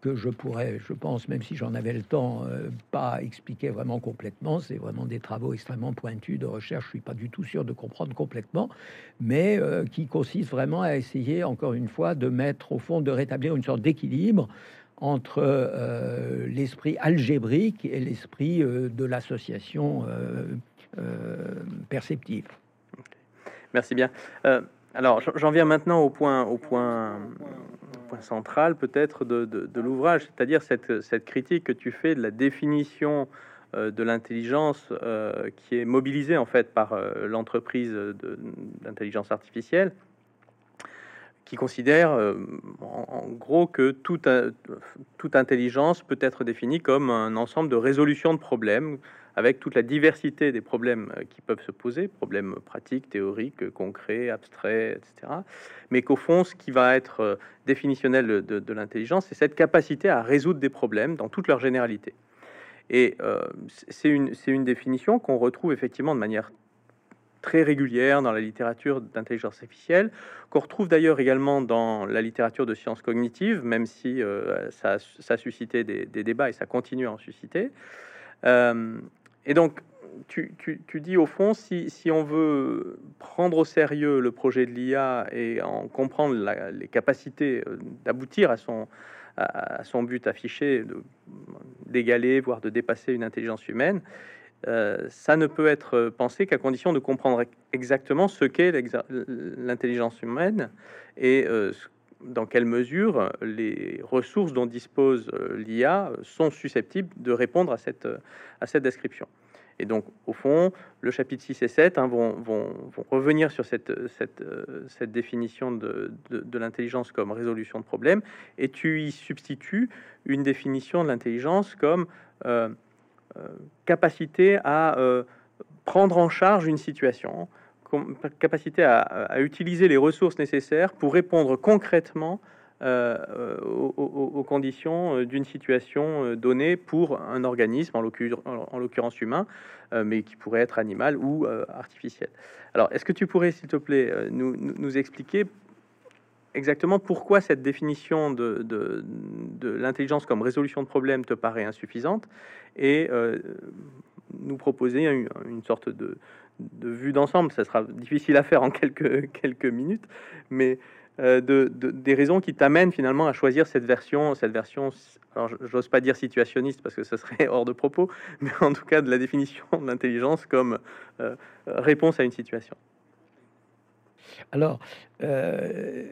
que je pourrais, je pense, même si j'en avais le temps, euh, pas expliquer vraiment complètement. C'est vraiment des travaux extrêmement pointus de recherche. Je suis pas du tout sûr de comprendre complètement, mais euh, qui consistent vraiment à essayer, encore une fois, de mettre au fond, de rétablir une sorte d'équilibre entre euh, l'esprit algébrique et l'esprit euh, de l'association euh, perceptive. Merci bien. alors, j'en viens maintenant au point, au point, central peut-être de, de, l'ouvrage, c'est-à-dire cette, cette, critique que tu fais de la définition de l'intelligence qui est mobilisée en fait par l'entreprise d'intelligence artificielle qui considère euh, en, gros que toute, toute intelligence peut être définie comme un ensemble de résolution de problèmes avec toute la diversité des problèmes euh, qui peuvent se poser, problèmes pratiques, théoriques, concrets, abstraits, etc. Mais qu'au fond, ce qui va être euh, définitionnel de, l'intelligence, c'est cette capacité à résoudre des problèmes dans toute leur généralité. Et c'est une, une définition qu'on retrouve effectivement de manière très régulière dans la littérature d'intelligence artificielle, qu'on retrouve d'ailleurs également dans la littérature de sciences cognitives, même si euh, ça, a suscité des, débats et ça continue à en susciter. Euh, et donc, tu, dis au fond, si, on veut prendre au sérieux le projet de l'IA et en comprendre les capacités euh, d'aboutir à, son but affiché, d'égaler, voire de dépasser une intelligence humaine, euh, ça ne peut être pensé qu'à condition de comprendre exactement ce qu'est l'intelligence humaine et euh, dans quelle mesure les ressources dont dispose euh, l'IA sont susceptibles de répondre à cette, description. Et donc, au fond, le chapitre 6 et 7 hein, vont, revenir sur cette, définition de, l'intelligence comme résolution de problèmes, et tu y substitues une définition de l'intelligence comme euh, capacité à euh, prendre en charge une situation, capacité à, utiliser les ressources nécessaires pour répondre concrètement euh, aux, conditions d'une situation donnée pour un organisme, en l'occurrence humain, mais qui pourrait être animal ou artificiel. Alors, est-ce que tu pourrais, s'il te plaît, nous, expliquer exactement pourquoi cette définition de, l'intelligence comme résolution de problèmes te paraît insuffisante et euh, nous proposer une, sorte de, vue d'ensemble? Ça sera difficile à faire en quelques, [LAUGHS] minutes, mais euh, de, des raisons qui t'amènent finalement à choisir cette version, cette version, alors j'ose pas dire situationniste parce que ce serait [LAUGHS] hors de propos, mais en tout cas de la définition de l'intelligence comme euh, réponse à une situation. Alors, euh,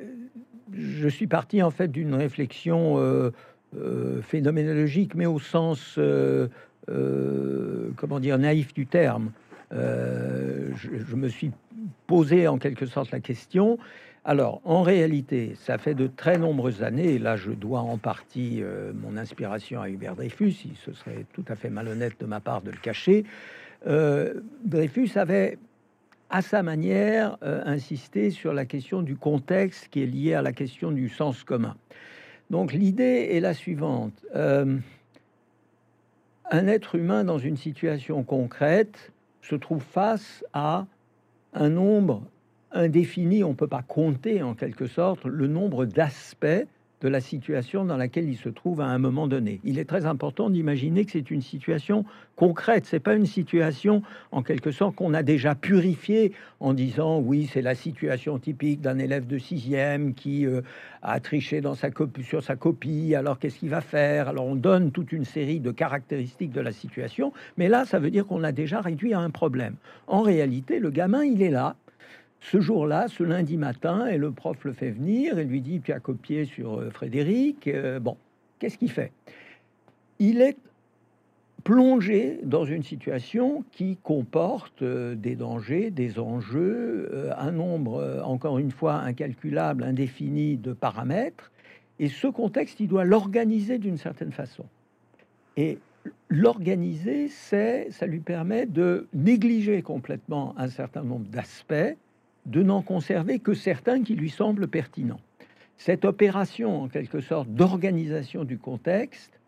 je suis parti en fait d'une réflexion euh, euh, phénoménologique, mais au sens, comment dire, naïf du terme. Je, me suis posé en quelque sorte la question. Alors, en réalité, ça fait de très nombreuses années, et là je dois en partie mon inspiration à Hubert Dreyfus, ce serait tout à fait malhonnête de ma part de le cacher. Dreyfus avait à sa manière, euh, insister sur la question du contexte qui est lié à la question du sens commun. Donc l'idée est la suivante. Euh, un être humain dans une situation concrète se trouve face à un nombre indéfini, on ne peut pas compter en quelque sorte le nombre d'aspects de la situation dans laquelle il se trouve à un moment donné. Il est très important d'imaginer que c'est une situation concrète, c'est pas une situation en quelque sorte qu'on a déjà purifiée en disant oui, c'est la situation typique d'un élève de sixième qui euh, a triché sur sa copie, alors qu'est-ce qu'il va faire? Alors on donne toute une série de caractéristiques de la situation, mais là, ça veut dire qu'on a déjà réduit à un problème. En réalité, le gamin, il est là, ce jour-là, ce lundi matin, et le prof le fait venir et lui dit Tu as copié sur euh, Frédéric. Euh, bon, qu'est-ce qu'il fait? Il est plongé dans une situation qui comporte des dangers, des enjeux, un nombre, encore une fois, incalculable, indéfini de paramètres. Et ce contexte, il doit l'organiser d'une certaine façon. Et l'organiser, c'est, ça lui permet de négliger complètement un certain nombre d'aspects, de n'en conserver que certains qui lui semblent pertinents. Cette opération, en quelque sorte, d'organisation du contexte,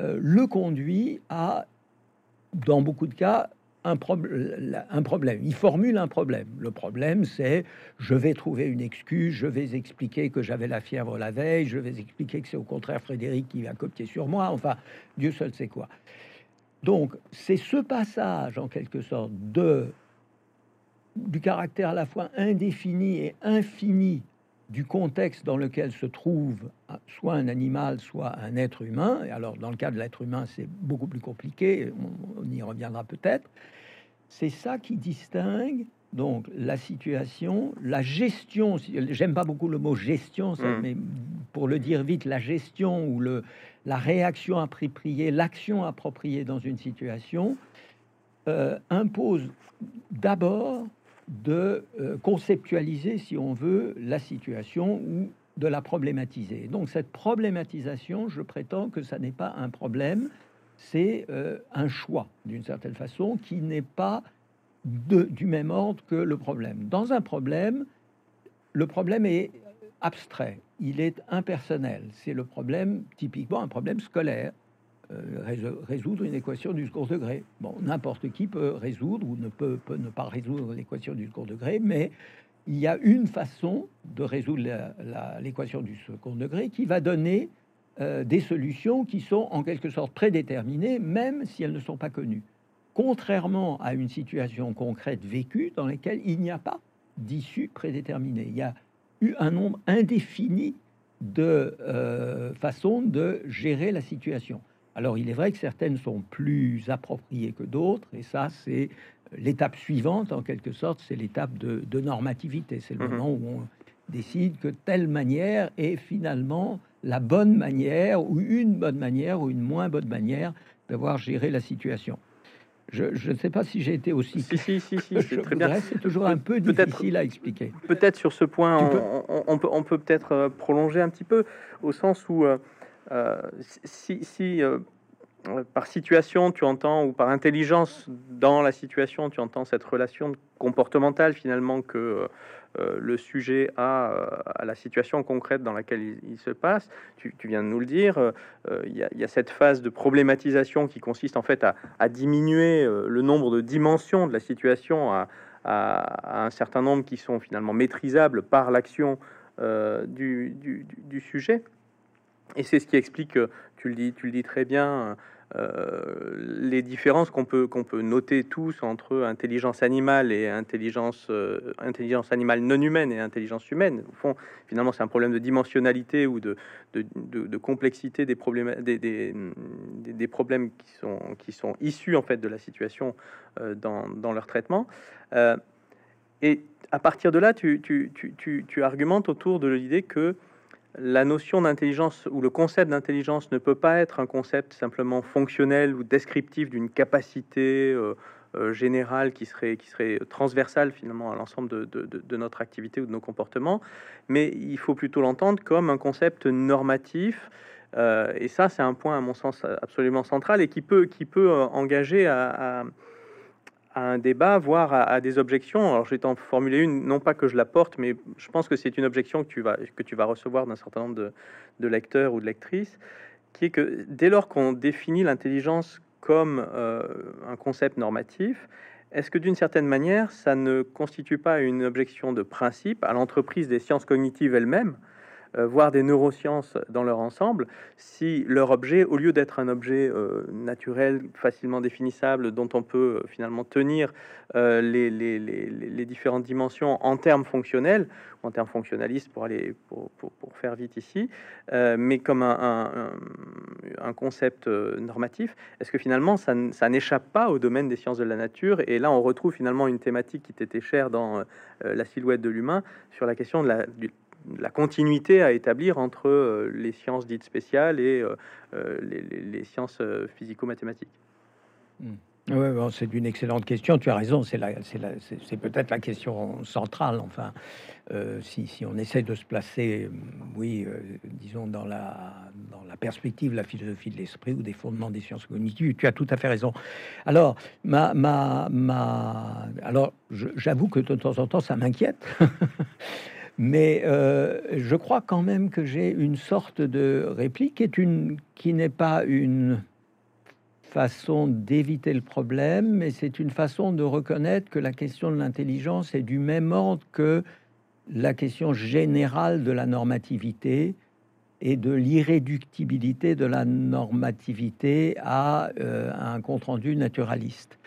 euh, le conduit à, dans beaucoup de cas, un, un, problème. Il formule un problème. Le problème, c'est je vais trouver une excuse, je vais expliquer que j'avais la fièvre la veille, je vais expliquer que c'est au contraire Frédéric qui a copié sur moi. Enfin, Dieu seul sait quoi. Donc, c'est ce passage, en quelque sorte, de du caractère à la fois indéfini et infini du contexte dans lequel se trouve soit un animal, soit un être humain. Et alors, dans le cas de l'être humain, c'est beaucoup plus compliqué, on, y reviendra peut-être. C'est ça qui distingue donc la situation, la gestion. J'aime pas beaucoup le mot gestion, ça, mm. mais pour le dire vite, la gestion ou le, la réaction appropriée, l'action appropriée dans une situation euh, impose d'abord de euh, conceptualiser, si on veut, la situation ou de la problématiser. Donc cette problématisation, je prétends que ça n'est pas un problème, c'est euh, un choix, d'une certaine façon, qui n'est pas du même ordre que le problème. Dans un problème, le problème est abstrait, il est impersonnel. C'est le problème, typiquement un problème scolaire. Euh, résoudre une équation du second degré. Bon, n'importe qui peut résoudre ou ne peut, ne pas résoudre l'équation du second degré, mais il y a une façon de résoudre l'équation du second degré qui va donner euh, des solutions qui sont en quelque sorte prédéterminées, même si elles ne sont pas connues. Contrairement à une situation concrète vécue dans laquelle il n'y a pas d'issue prédéterminée. Il y a eu un nombre indéfini de euh, façons de gérer la situation. Alors il est vrai que certaines sont plus appropriées que d'autres, et ça c'est l'étape suivante en quelque sorte, c'est l'étape de, normativité. C'est le mhm. moment où on décide que telle manière est finalement la bonne manière, ou une bonne manière, ou une moins bonne manière d'avoir géré la situation. Je ne sais pas si j'ai été aussi. Si, si, si, si c'est très bien. C'est toujours un peu difficile à expliquer. Peut-être sur ce point, on, peut, on peut peut-être euh, prolonger un petit peu, au sens où euh, euh, si, euh, par situation tu entends ou par intelligence dans la situation tu entends cette relation comportementale finalement que euh, le sujet a à la situation concrète dans laquelle il, se passe, tu, viens de nous le dire, il y, a cette phase de problématisation qui consiste en fait à, diminuer le nombre de dimensions de la situation à, un certain nombre qui sont finalement maîtrisables par l'action du, sujet. Et c'est ce qui explique, tu le dis, tu le dis très bien, euh, les différences qu'on peut noter tous entre intelligence animale et intelligence euh, intelligence animale non humaine et intelligence humaine. Au fond, finalement, c'est un problème de dimensionnalité ou de, complexité des problèmes des, problèmes qui sont issus en fait de la situation euh, dans, leur traitement. et à partir de là, tu, tu, tu argumentes autour de l'idée que la notion d'intelligence ou le concept d'intelligence ne peut pas être un concept simplement fonctionnel ou descriptif d'une capacité euh, euh, générale qui serait, qui serait transversale finalement à l'ensemble de, notre activité ou de nos comportements, mais il faut plutôt l'entendre comme un concept normatif. Euh, et ça, c'est un point à mon sens absolument central et qui peut, qui peut engager à à un débat, voire à, des objections. Alors, je vais t'en formuler une, non pas que je la porte, mais je pense que c'est une objection que tu vas, que tu vas recevoir d'un certain nombre de, lecteurs ou de lectrices, qui est que dès lors qu'on définit l'intelligence comme euh, un concept normatif, est-ce que d'une certaine manière, ça ne constitue pas une objection de principe à l'entreprise des sciences cognitives elles-mêmes voire des neurosciences dans leur ensemble, si leur objet, au lieu d'être un objet euh, naturel, facilement définissable, dont on peut euh, finalement tenir les, les, les, différentes dimensions en termes fonctionnels, en termes fonctionnalistes pour, aller, pour, pour, faire vite ici, mais comme un, un, concept normatif, est-ce que finalement ça, ça n'échappe pas au domaine des sciences de la nature? Et là, on retrouve finalement une thématique qui t'était chère dans la silhouette de l'humain sur la question de la, la continuité à établir entre euh, les sciences dites spéciales et euh, euh, les, sciences physico-mathématiques. Oui, bon, c'est une excellente question. Tu as raison. C'est peut-être la question centrale. Enfin, si, on essaie de se placer, oui, disons dans la dans la perspective de la philosophie de l'esprit ou des fondements des sciences cognitives, tu as tout à fait raison. Alors, ma ma ma, alors, j'avoue que de temps en temps, ça m'inquiète. [LAUGHS] Mais je crois quand même que j'ai une sorte de réplique qui n'est pas une façon d'éviter le problème, mais c'est une façon de reconnaître que la question de l'intelligence est du même ordre que la question générale de la normativité et de l'irréductibilité de la normativité à euh, un compte-rendu naturaliste.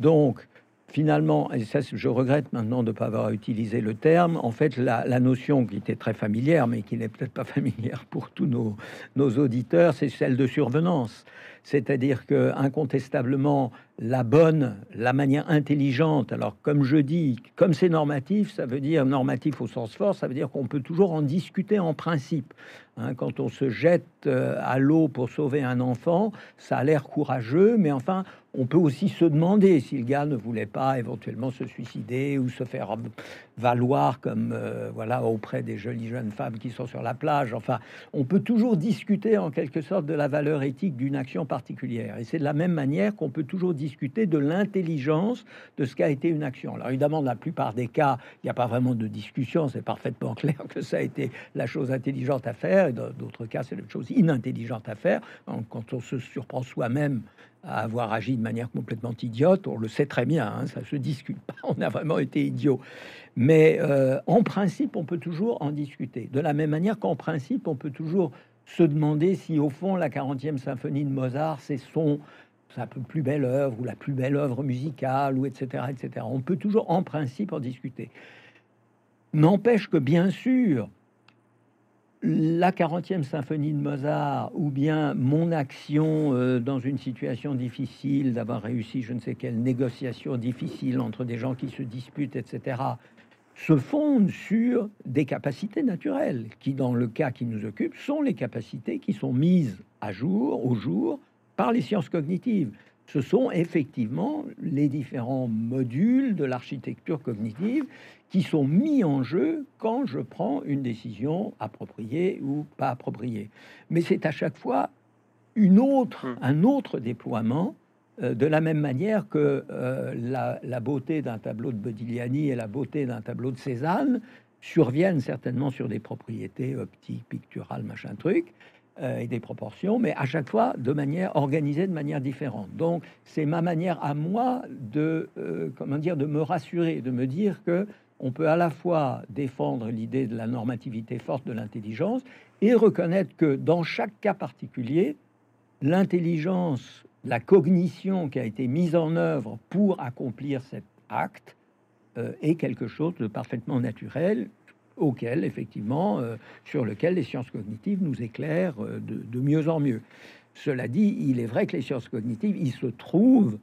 Donc, finalement, et ça, je regrette maintenant de ne pas avoir utilisé le terme, en fait, la, notion qui était très familière, mais qui n'est peut-être pas [LAUGHS] familière pour tous nos, nos auditeurs, c'est celle de survenance. C'est-à-dire que incontestablement la bonne, la manière intelligente. Alors comme je dis, comme c'est normatif, ça veut dire normatif au sens fort, ça veut dire qu'on peut toujours en discuter en principe. Hein, quand on se jette euh, à l'eau pour sauver un enfant, ça a l'air courageux, mais enfin, on peut aussi se demander si le gars ne voulait pas éventuellement se suicider ou se faire valoir comme euh, voilà auprès des jolies jeunes femmes qui sont sur la plage. Enfin, on peut toujours discuter en quelque sorte de la valeur éthique d'une action particulière. Et c'est de la même manière qu'on peut toujours discuter de l'intelligence de ce qu'a été une action. Alors évidemment, dans la plupart des cas, il n'y a pas vraiment de discussion. C'est parfaitement [LAUGHS] clair que ça a été la chose intelligente à faire dans d'autres cas, c'est une chose inintelligente à faire. Quand on se surprend soi-même à avoir agi de manière complètement idiote, on le sait très bien, hein, ça se discute pas, [LAUGHS] on a vraiment été idiot. Mais euh, en principe, on peut toujours en discuter. De la même manière qu'en principe, on peut toujours se demander si au fond la 40e symphonie de Mozart, c'est son sa plus belle œuvre ou la plus belle œuvre musicale ou etc etc. On peut toujours en principe en discuter. N'empêche que bien sûr, la 40e symphonie de Mozart ou bien mon action euh, dans une situation difficile, d'avoir réussi je ne sais quelle négociation difficile entre des gens qui se disputent, etc., se fondent sur des capacités naturelles qui, dans le cas qui nous occupe, sont les capacités qui sont mises à jour, au jour, par les sciences cognitives. Ce sont effectivement les différents modules de l'architecture cognitive qui sont mis en jeu quand je prends une décision appropriée ou pas appropriée. Mais c'est à chaque fois une autre, hmm. un autre déploiement, euh, de la même manière que euh, la, beauté d'un tableau de Bodigliani et la beauté d'un tableau de Cézanne surviennent certainement sur des propriétés optiques, picturales, machin truc, euh, et des proportions, mais à chaque fois de manière organisée, de manière différente. Donc, c'est ma manière à moi de, comment dire, de me rassurer, de me dire que on peut à la fois défendre l'idée de la normativité forte de l'intelligence et reconnaître que dans chaque cas particulier, l'intelligence, la cognition qui a été mise en œuvre pour accomplir cet acte euh, est quelque chose de parfaitement naturel auquel, effectivement, euh, sur lequel les sciences cognitives nous éclairent euh, de, mieux en mieux. Cela dit, il est vrai que les sciences cognitives, il se trouve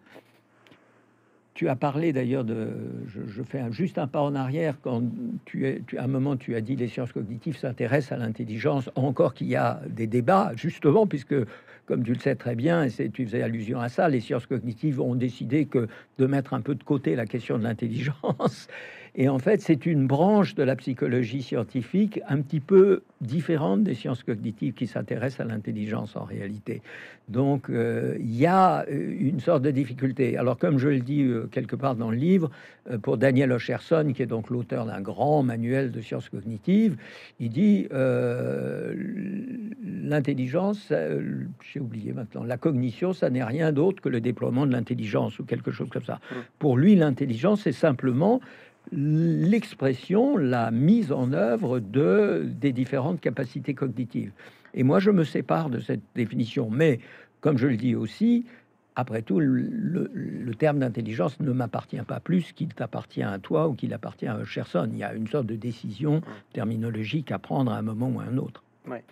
tu as parlé d'ailleurs de, je, fais juste un pas en arrière quand tu, es, tu à un moment tu as dit les sciences cognitives s'intéressent à l'intelligence, encore qu'il y a des débats justement puisque comme tu le sais très bien, et tu faisais allusion à ça, les sciences cognitives ont décidé que de mettre un peu de côté la question de l'intelligence et en fait, c'est une branche de la psychologie scientifique un petit peu différente des sciences cognitives qui s'intéressent à l'intelligence en réalité. Donc, euh, il y a euh, une sorte de difficulté. Alors, comme je le dis euh, quelque part dans le livre, pour Daniel Oscherson, qui est donc l'auteur d'un grand manuel de sciences cognitives, il dit l'intelligence, j'ai oublié maintenant, la cognition, ça n'est rien d'autre que le déploiement de l'intelligence ou quelque chose comme ça. Mmh. Pour lui, l'intelligence, c'est simplement l'expression, la mise en œuvre de, des différentes capacités cognitives. Et moi, je me sépare de cette définition. Mais, comme je le dis aussi, après tout, le, terme d'intelligence ne m'appartient pas plus qu'il t'appartient à toi ou qu'il appartient à Cherson. Il y a une sorte de décision terminologique à prendre à un moment ou à un autre. Ouais.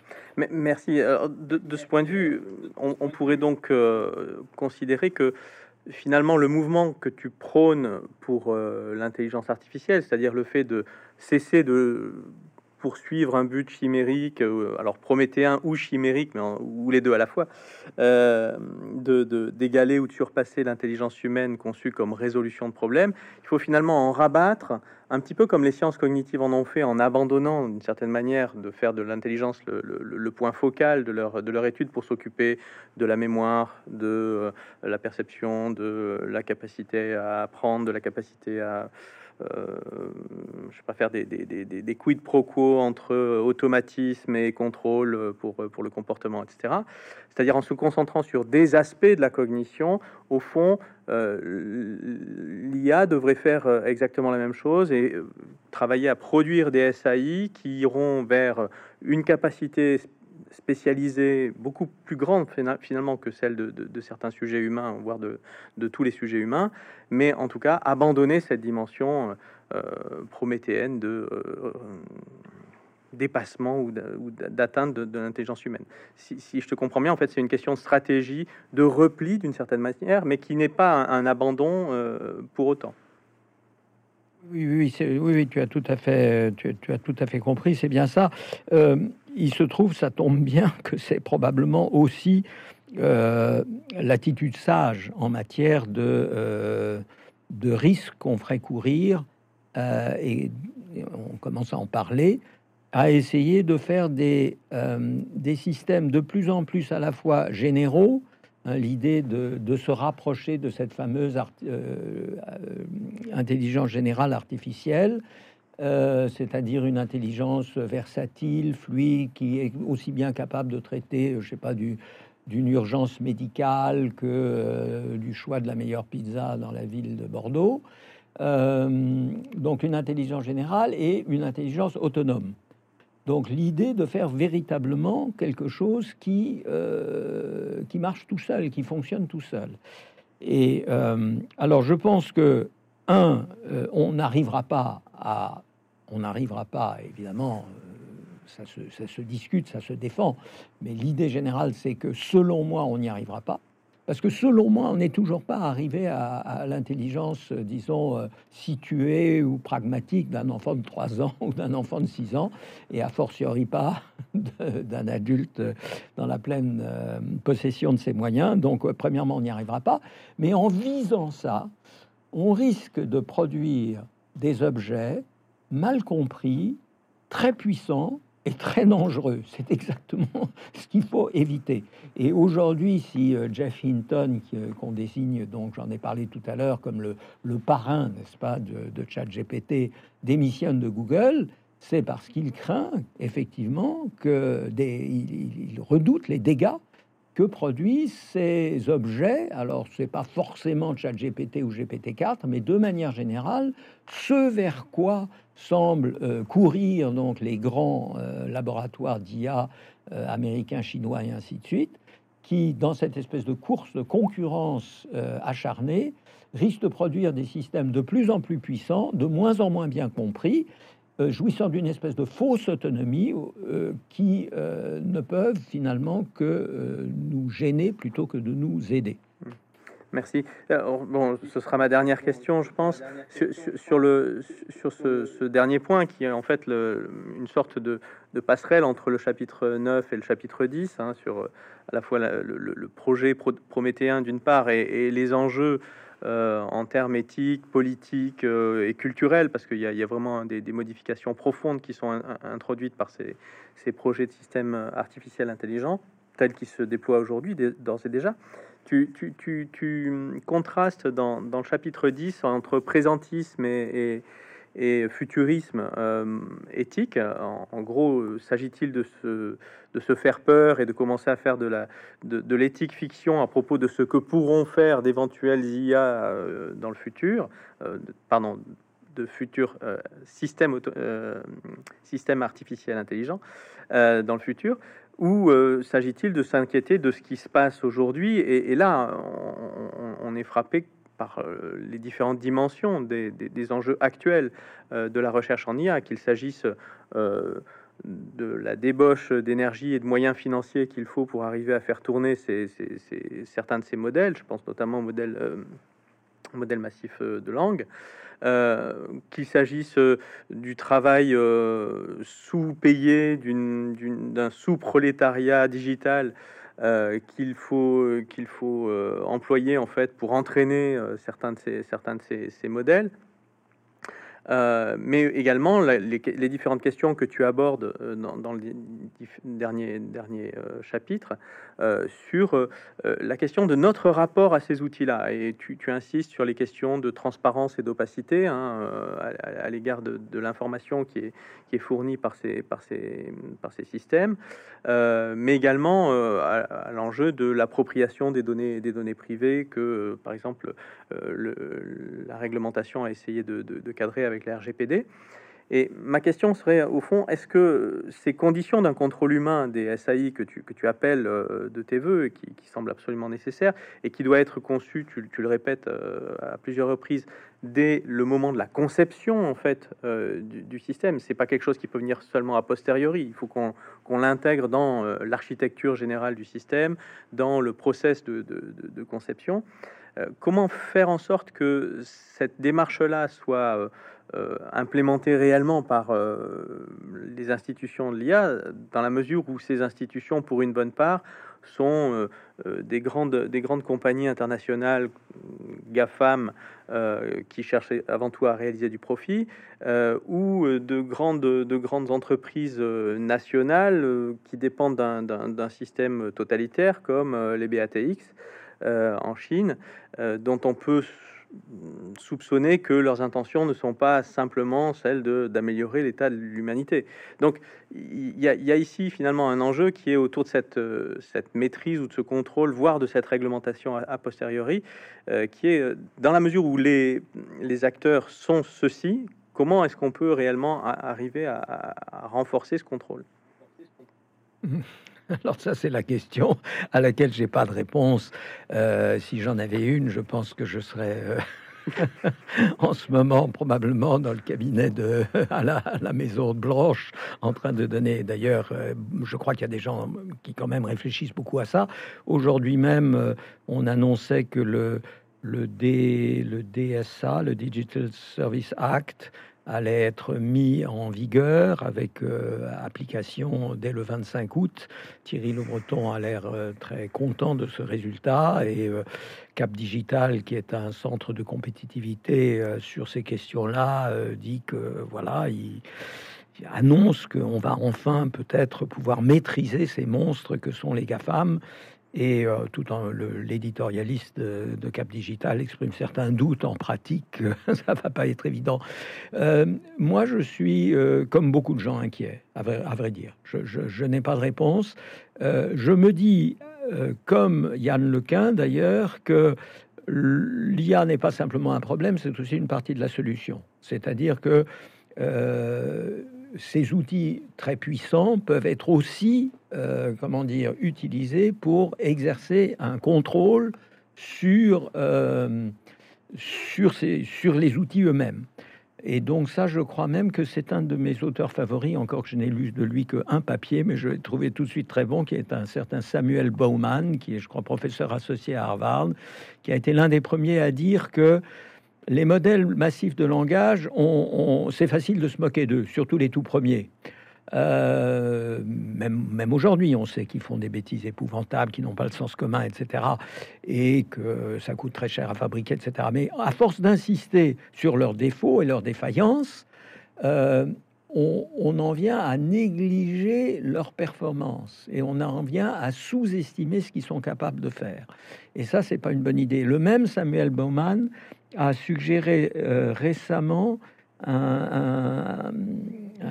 Merci. de, ce point de vue, on, pourrait donc euh, considérer que finalement le mouvement que tu prônes pour euh, l'intelligence artificielle, c'est-à-dire le fait de cesser de poursuivre un but chimérique, euh, alors prométhéen ou chimérique, mais ou les deux à la fois, euh, de d'égaler ou de surpasser l'intelligence humaine conçue comme résolution de problèmes. Il faut finalement en rabattre, un petit peu comme les sciences cognitives en ont fait, en abandonnant d'une certaine manière de faire de l'intelligence le, point focal de leur, de leur étude pour s'occuper de la mémoire, de euh, la perception, de la capacité à apprendre, de la capacité à je vais pas faire des, des, des, des quid pro quo entre automatisme et contrôle pour, pour le comportement, etc. C'est-à-dire en se concentrant sur des aspects de la cognition, au fond, euh, l'IA devrait faire euh, exactement la même chose et travailler à produire des SAI qui iront vers une capacité spécialisée beaucoup plus grande finalement que celle de, certains sujets humains, voire de, tous les sujets humains, mais en tout cas abandonner cette dimension euh, prométhéenne de euh, dépassement ou d'atteinte de, l'intelligence humaine. Si, je te comprends bien, en fait, c'est une question de stratégie, de repli d'une certaine manière, mais qui n'est pas un, abandon euh, pour autant. Oui, oui, oui, oui, tu as tout à fait, tu, as tout à fait compris, c'est bien ça il se trouve, ça tombe bien, [LAUGHS] que c'est probablement aussi euh, l'attitude sage en matière de, euh, de risques qu'on ferait courir, euh, et, on commence à en parler, à essayer de faire des, des systèmes de plus en plus à la fois généraux, hein, l'idée de, de, se rapprocher de cette fameuse intelligence générale artificielle, euh, c'est-à-dire une intelligence versatile, fluide, qui est aussi bien capable de traiter, je sais pas, du, d'une urgence médicale que euh, du choix de la meilleure pizza dans la ville de Bordeaux. Euh, donc une intelligence générale et une intelligence autonome. Donc l'idée de faire véritablement quelque chose qui, qui marche tout seul, qui fonctionne tout seul. Et alors je pense que, un, on n'arrivera pas à on n'arrivera pas, évidemment, euh, ça se, discute, ça se défend, mais l'idée générale, c'est que selon moi, on n'y arrivera pas. Parce que selon moi, on n'est toujours pas arrivé à, l'intelligence, euh, disons, euh, située ou pragmatique d'un enfant de 3 ans [LAUGHS] ou d'un enfant de 6 ans, et a fortiori pas [LAUGHS] d'un adulte dans la pleine possession de ses moyens. Donc, premièrement, on n'y arrivera pas. Mais en visant ça, on risque de produire des objets mal compris, très puissant et très dangereux. C'est exactement [LAUGHS] ce qu'il faut éviter. Et aujourd'hui, si euh, Jeff Hinton, euh, qu'on désigne, donc j'en ai parlé tout à l'heure, comme le, le parrain, n'est-ce pas, de, ChatGPT, démissionne de Google, c'est parce qu'il craint effectivement que des, il redoute les dégâts que produisent ces objets. Alors, c'est pas forcément ChatGPT ou GPT-4, mais de manière générale, ce vers quoi semblent euh, courir donc les grands euh, laboratoires d'IA euh, américains, chinois et ainsi de suite, qui, dans cette espèce de course de concurrence acharnée, risquent de produire des systèmes de plus en plus puissants, de moins en moins bien compris, jouissant d'une espèce de fausse autonomie euh, qui euh, ne peuvent finalement que nous gêner plutôt que de nous aider. Merci. Bon, ce sera ma dernière question, je pense, sur, le, sur ce, dernier point qui est en fait une sorte de, passerelle entre le chapitre 9 et le chapitre 10, hein, sur à la fois le, projet prométhéen d'une part et, les enjeux euh, en termes éthiques, politiques euh, et culturels, parce qu'il y, a vraiment des, modifications profondes qui sont introduites par ces, projets de systèmes artificiels intelligents, tels qu'ils se déploient aujourd'hui, d'ores et déjà. Tu, contrastes dans, le chapitre 10 entre présentisme et futurisme euh, éthique. En, gros, s'agit-il de se, faire peur et de commencer à faire de l'éthique fiction à propos de ce que pourront faire d'éventuels IA euh, dans le futur, euh, pardon, de futurs systèmes systèmes artificiels intelligents dans le futur. Ou s'agit-il de s'inquiéter de ce qui se passe aujourd'hui? Et, là, on, on est frappé euh, les différentes dimensions des, enjeux actuels euh, de la recherche en IA, qu'il s'agisse euh, de la débauche d'énergie et de moyens financiers qu'il faut pour arriver à faire tourner certains de ces modèles, je pense notamment au modèle, modèle massif de langue, qu'il s'agisse du travail sous-payé, d'un sous-prolétariat digital qu'il faut, qu'il faut employer en fait pour entraîner certains de ces, certains de ces, ces modèles. Euh, mais également les, différentes questions que tu abordes euh, dans, le dernier, dernier euh, chapitre sur la question de notre rapport à ces outils-là. Et tu, insistes sur les questions de transparence et d'opacité hein, à, l'égard de, l'information qui est, qui est fournie par ces, par ces, par ces systèmes, mais également à, l'enjeu de l'appropriation des données, des données privées que, par exemple, le, la réglementation a essayé de, de cadrer avec la RGPD. Et ma question serait, au fond, est-ce que ces conditions d'un contrôle humain des SAI que tu, que tu appelles euh, de tes voeux, et qui, qui semblent absolument nécessaires, et qui doit être conçu, tu, le répètes euh, à plusieurs reprises, dès le moment de la conception en fait euh, du, système, c'est pas quelque chose qui peut venir seulement a posteriori. Il faut qu'on l'intègre dans l'architecture générale du système, dans le process de conception. comment faire en sorte que cette démarche-là soit euh, réellement par euh, les institutions de l'IA, dans la mesure où ces institutions, pour une bonne part, sont euh, des, grandes, des grandes compagnies internationales, GAFAM, qui cherchent avant tout à réaliser du profit, ou de grandes, de grandes entreprises nationales qui dépendent d'un système totalitaire comme les BATX en Chine, dont on peut soupçonner que leurs intentions ne sont pas simplement celles d'améliorer l'état de l'humanité. Donc il y, a ici finalement un enjeu qui est autour de cette, euh, cette maîtrise ou de ce contrôle, voire de cette réglementation a, posteriori, euh, qui est euh, dans la mesure où les, les acteurs sont ceux-ci, comment est-ce qu'on peut réellement arriver à, à renforcer ce contrôle? [LAUGHS] [LAUGHS] Alors ça, c'est la question à laquelle j'ai pas de réponse. Euh, si j'en avais une, je pense que je serais euh, [LAUGHS] en ce moment probablement dans le cabinet de [LAUGHS] à la, Maison Blanche en train de donner. D'ailleurs, euh, je crois qu'il y a des gens qui quand même réfléchissent beaucoup à ça. Aujourd'hui même, on annonçait que le DSA, le Digital Service Act, allait être mis en vigueur avec euh, application dès le 25 août. Thierry Le Breton a l'air euh, très content de ce résultat et euh, Cap Digital, qui est un centre de compétitivité sur ces questions-là, dit que voilà, il, il annonce qu'on va enfin peut-être pouvoir maîtriser ces monstres que sont les GAFAM et euh, tout en l'éditorialiste de, Cap Digital exprime certains doutes en pratique, [LAUGHS] ça va pas être évident. Euh, moi, je suis, euh, comme beaucoup de gens, inquiets, à vrai, dire. Je, n'ai pas de réponse. je me dis, comme Yann Lequin d'ailleurs, que l'IA n'est pas simplement un problème, c'est aussi une partie de la solution. C'est-à-dire que ces outils très puissants peuvent être aussi, euh, comment dire, utilisés pour exercer un contrôle sur, euh, sur, sur les outils eux-mêmes. Et donc ça, je crois même que c'est un de mes auteurs favoris, encore que je n'ai lu de lui qu'un papier, mais je l'ai trouvé tout de suite très bon, qui est un certain Samuel Bauman, qui est, je crois, professeur associé à Harvard, qui a été l'un des premiers à dire que les modèles massifs de langage, c'est facile de se moquer d'eux, surtout les tout premiers. Euh, même, aujourd'hui, on sait qu'ils font des bêtises épouvantables, qui n'ont pas le sens commun, etc. Et que ça coûte très cher à fabriquer, etc. Mais à force d'insister sur leurs défauts et leurs défaillances, euh, on, on, en vient à négliger leur performance et on en vient à sous-estimer ce qu'ils sont capables de faire. Et ça, c'est pas une bonne idée. Le même Samuel Bauman a suggéré euh, récemment un,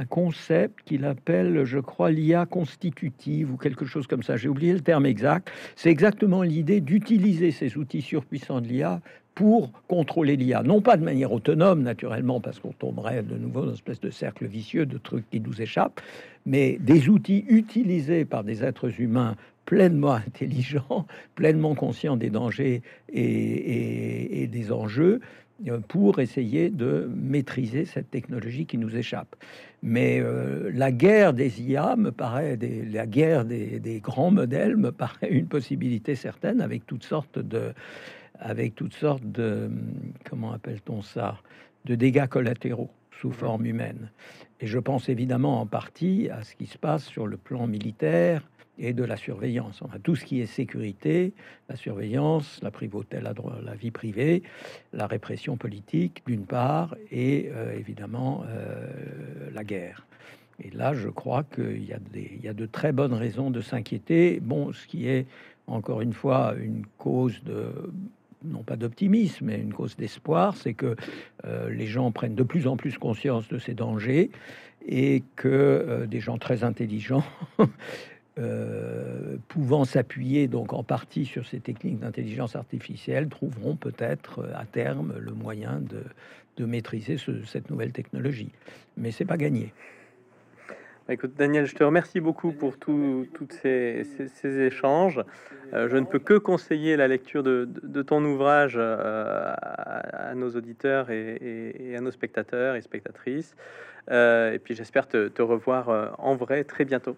concept qu'il appelle, je crois, l'IA constitutive ou quelque chose comme ça. J'ai oublié le terme exact. C'est exactement l'idée d'utiliser ces outils surpuissants de l'IA pour contrôler l'IA. Non pas de manière autonome, naturellement, parce qu'on tomberait de nouveau dans une espèce de cercle vicieux de trucs qui nous échappent, mais des outils utilisés par des êtres humains pleinement intelligents, [LAUGHS] pleinement conscients des dangers et, des enjeux euh, pour essayer de maîtriser cette technologie qui nous échappe. Mais euh, la guerre des IA me paraît, la guerre des, grands modèles me [LAUGHS] paraît une possibilité certaine avec toutes sortes de, avec toutes sortes de, comment appelle-t-on ça, de dégâts collatéraux sous forme humaine. Et je pense évidemment en partie à ce qui se passe sur le plan militaire et de la surveillance. Enfin, tout ce qui est sécurité, la surveillance, la privauté, la, vie privée, la répression politique d'une part, et euh, évidemment euh, la guerre. Et là, je crois qu'il y, a de très bonnes raisons de s'inquiéter. Bon, ce qui est encore une fois une cause de non pas d'optimisme, mais une cause d'espoir, c'est que euh, les gens prennent de plus en plus conscience de ces dangers et que des gens très intelligents, [LAUGHS] euh, pouvant s'appuyer donc en partie sur ces techniques d'intelligence artificielle, trouveront peut-être à terme le moyen de, maîtriser cette nouvelle technologie. Mais c'est pas gagné. Écoute, Daniel, je te remercie beaucoup pour tous ces, échanges. Euh, je ne peux que conseiller la lecture de, ton ouvrage euh, à, nos auditeurs et, à nos spectateurs et spectatrices. Euh, et puis j'espère te, revoir en vrai très bientôt.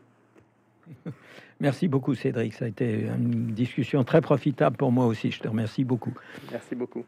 [LAUGHS] Merci beaucoup, Cédric. Ça a été une discussion très profitable pour moi aussi. Je te remercie beaucoup. Merci beaucoup.